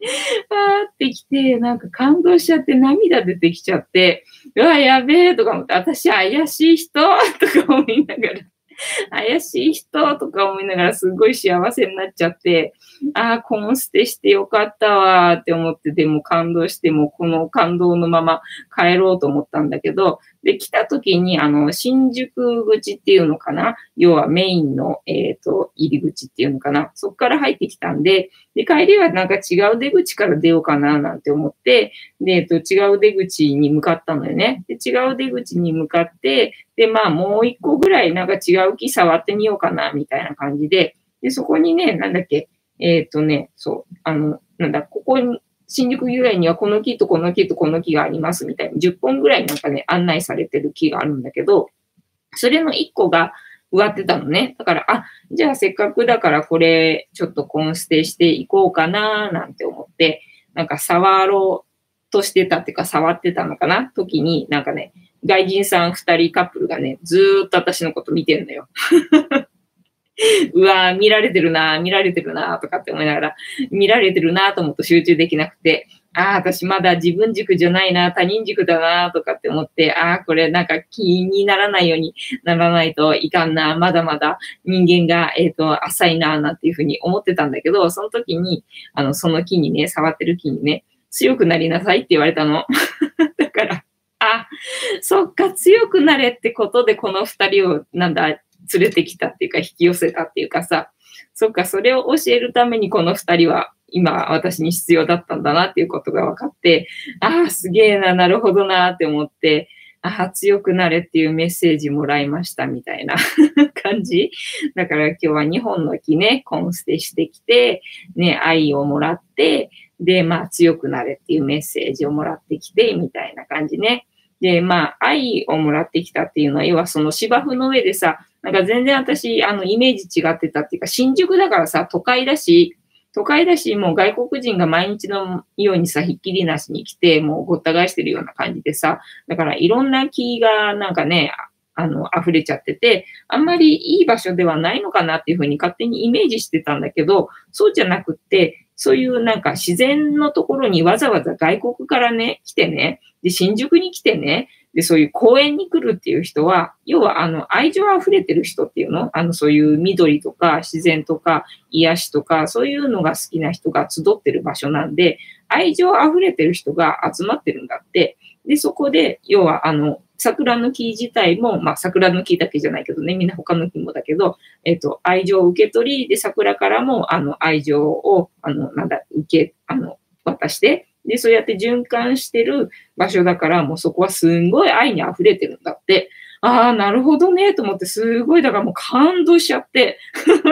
ファーってきて、なんか感動しちゃって涙出てきちゃって、うわ、やべえとか思って、私怪しい人とか思いながら。怪しい人とか思いながらすごい幸せになっちゃって、ああ、コンステしてよかったわって思って、でも感動して、もこの感動のまま帰ろうと思ったんだけど、で、来た時に、あの、新宿口っていうのかな？要はメインの、えっ、ー、と、入り口っていうのかな？そこから入ってきたんで、で、帰りはなんか違う出口から出ようかななんて思って、で、えっ、ー、と、違う出口に向かったのよね。で、違う出口に向かって、で、まあ、もう一個ぐらいなんか違う木触ってみようかな、みたいな感じで、で、そこにね、なんだっけ、えっ、ー、とね、そう、あの、なんだ、ここに、新宿由来にはこの木とこの木とこの木がありますみたいに10本ぐらいなんかね、案内されてる木があるんだけど、それの1個が、植わってたのね。だから、あ、じゃあせっかくだからこれ、ちょっとコンステしていこうかな、なんて思って、なんか触ろうとしてたっていうか、触ってたのかな？時に、なんかね、外人さん二人カップルがね、ずーっと私のこと見てんのよ。うわー見られてるな見られてるなとかって思いながら、見られてるなと思うと集中できなくて、ああ、私まだ自分軸じゃないな、他人軸だな、とかって思って、ああ、これなんか気にならないようにならないといかんな、まだまだ人間が、えっ、ー、と、浅いな、なんていうふうに思ってたんだけど、その時に、あの、その木にね、触ってる木にね、強くなりなさいって言われたの。だから、あ、そっか、強くなれってことでこの二人を、なんだ、連れてきたっていうか、引き寄せたっていうかさ、そっか、それを教えるためにこの二人は今私に必要だったんだなっていうことが分かって、ああ、すげえな、なるほどなって思って、ああ、強くなれっていうメッセージもらいましたみたいな 感じ。だから今日は2本の木ね、コンステしてきて、ね、愛をもらって、で、まあ強くなれっていうメッセージをもらってきて、みたいな感じね。で、まあ愛をもらってきたっていうのは、要はその芝生の上でさ、なんか全然私、あの、イメージ違ってたっていうか、新宿だからさ、都会だし、都会だし、もう外国人が毎日のようにさ、ひっきりなしに来て、もうごった返してるような感じでさ、だからいろんな木がなんかね、あの、溢れちゃってて、あんまりいい場所ではないのかなっていうふうに勝手にイメージしてたんだけど、そうじゃなくって、そういうなんか自然のところにわざわざ外国からね、来てね、で、新宿に来てね、で、そういう公園に来るっていう人は、要はあの愛情溢れてる人っていうの？あのそういう緑とか自然とか癒しとかそういうのが好きな人が集ってる場所なんで、愛情溢れてる人が集まってるんだって。で、そこで、要はあの、桜の木自体も、まあ桜の木だけじゃないけどね、みんな他の木もだけど、えっ、と、愛情を受け取り、で、桜からも、あの、愛情を、あの、なんだ、受け、あの、渡して、で、そうやって循環してる場所だから、もうそこはすんごい愛に溢れてるんだって。ああ、なるほどね、と思って、すごい、だからもう感動しちゃって、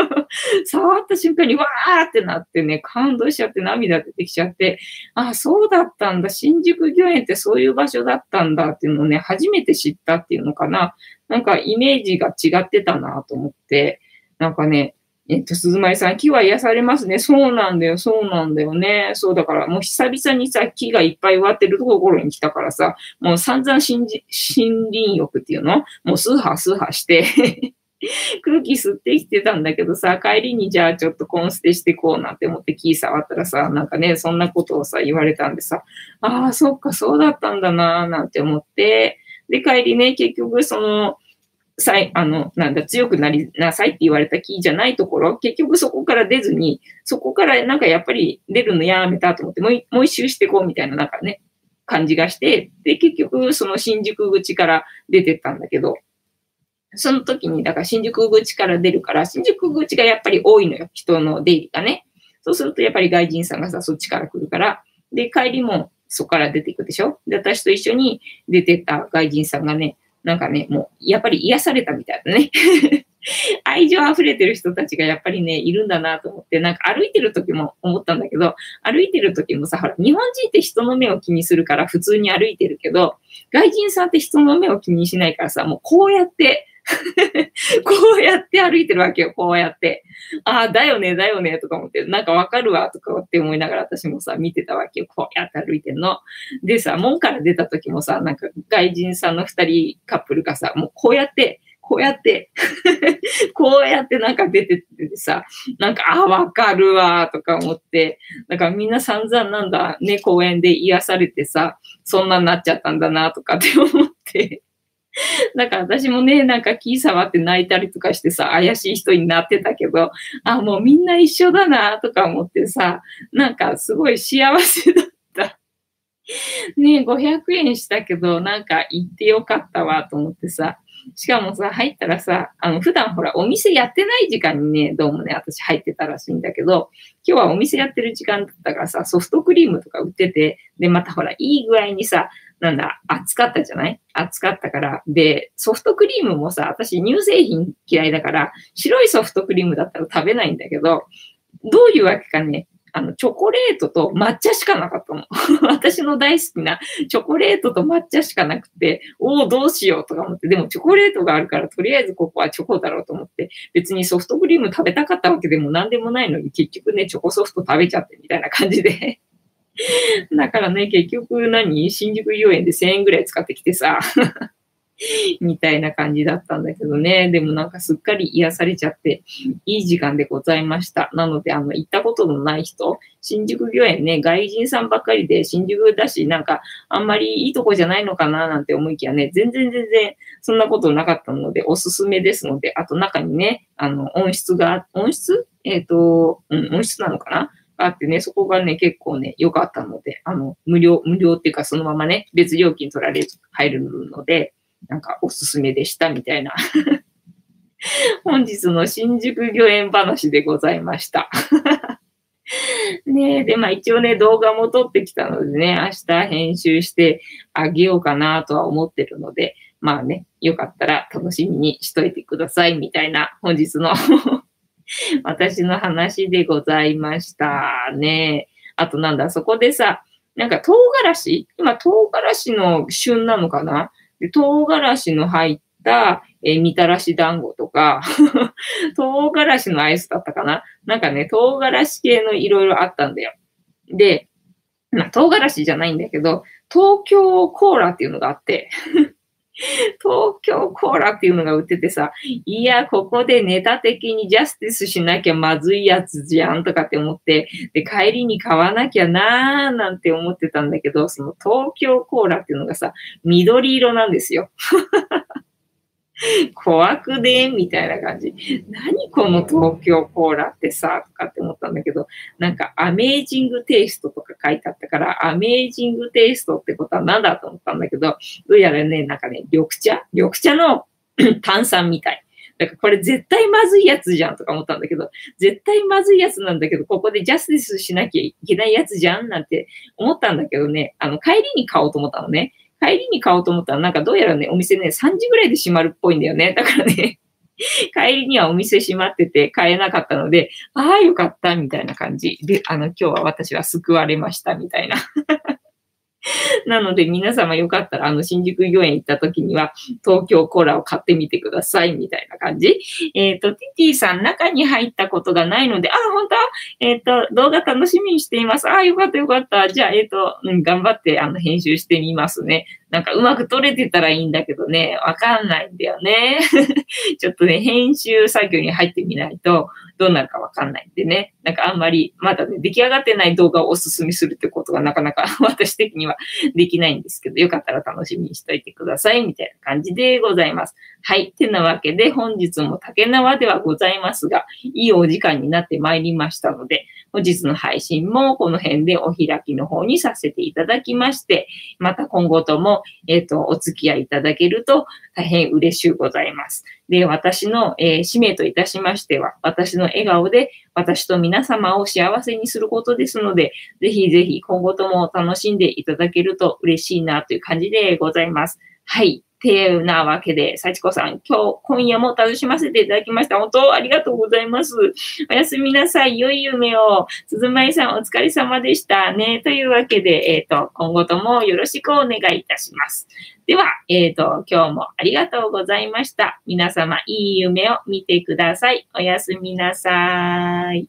触った瞬間にわーってなってね、感動しちゃって涙出てきちゃって、ああ、そうだったんだ、新宿御苑ってそういう場所だったんだ。っていうのをね、初めて知ったっていうのかな。なんかイメージが違ってたなと思って、なんかね、えっと、鈴舞さん、木は癒されますね。そうなんだよ、そうなんだよね。そうだから、もう久々にさ、木がいっぱい植わってるところに来たからさ、もう散々森林浴っていうの？もうスーハースーハーして 空気吸ってきてたんだけどさ、帰りにじゃあちょっとコンステしてこうなんて思って木触ったらさ、なんかね、そんなことをさ、言われたんでさ、ああ、そっか、そうだったんだなーなんて思って、で、帰りね、結局その、さい、あの、なんだ、強くなりなさいって言われた木じゃないところ、結局そこから出ずに、そこからなんかやっぱり出るのやめたと思って、もうもう一周してこうみたいななんかね、感じがして、で、結局その新宿口から出てったんだけど、その時に、だから新宿口から出るから、新宿口がやっぱり多いのよ、人の出入りがね。そうするとやっぱり外人さんがさ、そっちから来るから、で、帰りもそこから出ていくでしょで、私と一緒に出てった外人さんがね、なんかね、もう、やっぱり癒されたみたいなね。愛情溢れてる人たちがやっぱりね、いるんだなと思って、なんか歩いてる時も思ったんだけど、歩いてる時もさ、ほら、日本人って人の目を気にするから普通に歩いてるけど、外人さんって人の目を気にしないからさ、もうこうやって、こうやって歩いてるわけよ、こうやって。ああ、だよね、だよね、とか思って、なんかわかるわ、とかって思いながら私もさ、見てたわけよ、こうやって歩いてんの。でさ、門から出た時もさ、なんか外人さんの二人カップルがさ、もうこうやって、こうやって こうやってなんか出ててさ、なんか、あ、わかるわ、とか思って、だからみんな散々なんだ、ね、公園で癒されてさ、そんなになっちゃったんだな、とかって思って だから私もね、なんか気触って泣いたりとかしてさ、怪しい人になってたけど、あ、もうみんな一緒だなとか思ってさ、なんかすごい幸せだった。ね500円したけど、なんか行ってよかったわと思ってさ、しかもさ、入ったらさ、あの、普段ほら、お店やってない時間にね、どうもね、私入ってたらしいんだけど、今日はお店やってる時間だったからさ、ソフトクリームとか売ってて、で、またほら、いい具合にさ、なんだ、暑かったじゃない？暑かったから。で、ソフトクリームもさ、私乳製品嫌いだから、白いソフトクリームだったら食べないんだけど、どういうわけかね、あの、チョコレートと抹茶しかなかったの。私の大好きなチョコレートと抹茶しかなくて、おお、どうしようとか思って、でもチョコレートがあるから、とりあえずここはチョコだろうと思って、別にソフトクリーム食べたかったわけでも何でもないのに、結局ね、チョコソフト食べちゃってみたいな感じで。だからね、結局何？新宿御苑で1000円ぐらい使ってきてさ みたいな感じだったんだけどね。でもなんかすっかり癒されちゃって、いい時間でございました。なので、あの、行ったことのない人、新宿御苑ね、外人さんばっかりで新宿だし、なんかあんまりいいとこじゃないのかななんて思いきやね、全然全然そんなことなかったので、おすすめですので、あと中にね、あの、音質が、音質えっ、ー、と、うん、音質なのかな？あってね、そこがね、結構ね、良かったので、あの、無料、無料っていうかそのままね、別料金取られず入るので、なんかおすすめでしたみたいな。本日の新宿御苑話でございました。ねえで、まあ一応ね、動画も撮ってきたのでね、明日編集してあげようかなとは思ってるので、まあね、よかったら楽しみにしといてくださいみたいな本日の 私の話でございました。ね。あとなんだ、そこでさ、なんか唐辛子？今唐辛子の旬なのかな？で唐辛子の入った、えー、みたらし団子とか 唐辛子のアイスだったかな？なんかね、唐辛子系のいろいろあったんだよ。で、まあ、唐辛子じゃないんだけど、東京コーラっていうのがあって。東京コーラっていうのが売っててさ、いや、ここでネタ的にジャスティスしなきゃまずいやつじゃんとかって思って、で、帰りに買わなきゃなーなんて思ってたんだけど、その東京コーラっていうのがさ、緑色なんですよ。怖くでみたいな感じ。何この東京コーラってさ、とかって思ったんだけど、なんかアメージングテイストとか書いてあったから、アメージングテイストってことは何だと思ったんだけど、どうやらね、なんかね、緑茶？緑茶の 炭酸みたい。だからこれ絶対まずいやつじゃんとか思ったんだけど、絶対まずいやつなんだけど、ここでジャスティスしなきゃいけないやつじゃんなんて思ったんだけどね、あの、帰りに買おうと思ったのね。帰りに買おうと思ったら、なんかどうやらね、お店ね、3時ぐらいで閉まるっぽいんだよね。だからね、帰りにはお店閉まってて買えなかったので、ああ、よかった、みたいな感じで、あの、今日は私は救われました、みたいな なので皆様よかったら、あの、新宿御苑行った時には、東京コーラを買ってみてください、みたいな感じ。えっ、ー、と、ティティさん、中に入ったことがないので、あ、本当？えっ、ー、と、動画楽しみにしています。あ、よかったよかった。じゃあ、えっ、ー、と、うん、頑張って、あの、編集してみますね。なんかうまく撮れてたらいいんだけどね、わかんないんだよね。ちょっとね、編集作業に入ってみないと、どうなるかわかんないんでね。なんかあんまり、まだね、出来上がってない動画をおすすめするってことがなかなか 私的にはできないんですけど、よかったら楽しみにしといてください、みたいな感じでございます。はい。てなわけで、本日も竹縄ではございますが、いいお時間になってまいりましたので、本日の配信もこの辺でお開きの方にさせていただきまして、また今後とも、えっ、ー、と、お付き合いいただけると大変嬉しゅうございます。で、私の、えー、使命といたしましては、私の笑顔で私と皆様を幸せにすることですので、ぜひぜひ今後とも楽しんでいただけると嬉しいなという感じでございます。はい。ていうなわけで、幸子さん、今日、今夜も楽しませていただきました。本当、ありがとうございます。おやすみなさい。良い夢を。鈴舞さん、お疲れ様でしたね。というわけで、えっ、ー、と、今後ともよろしくお願いいたします。では、えっ、ー、と、今日もありがとうございました。皆様、いい夢を見てください。おやすみなさい。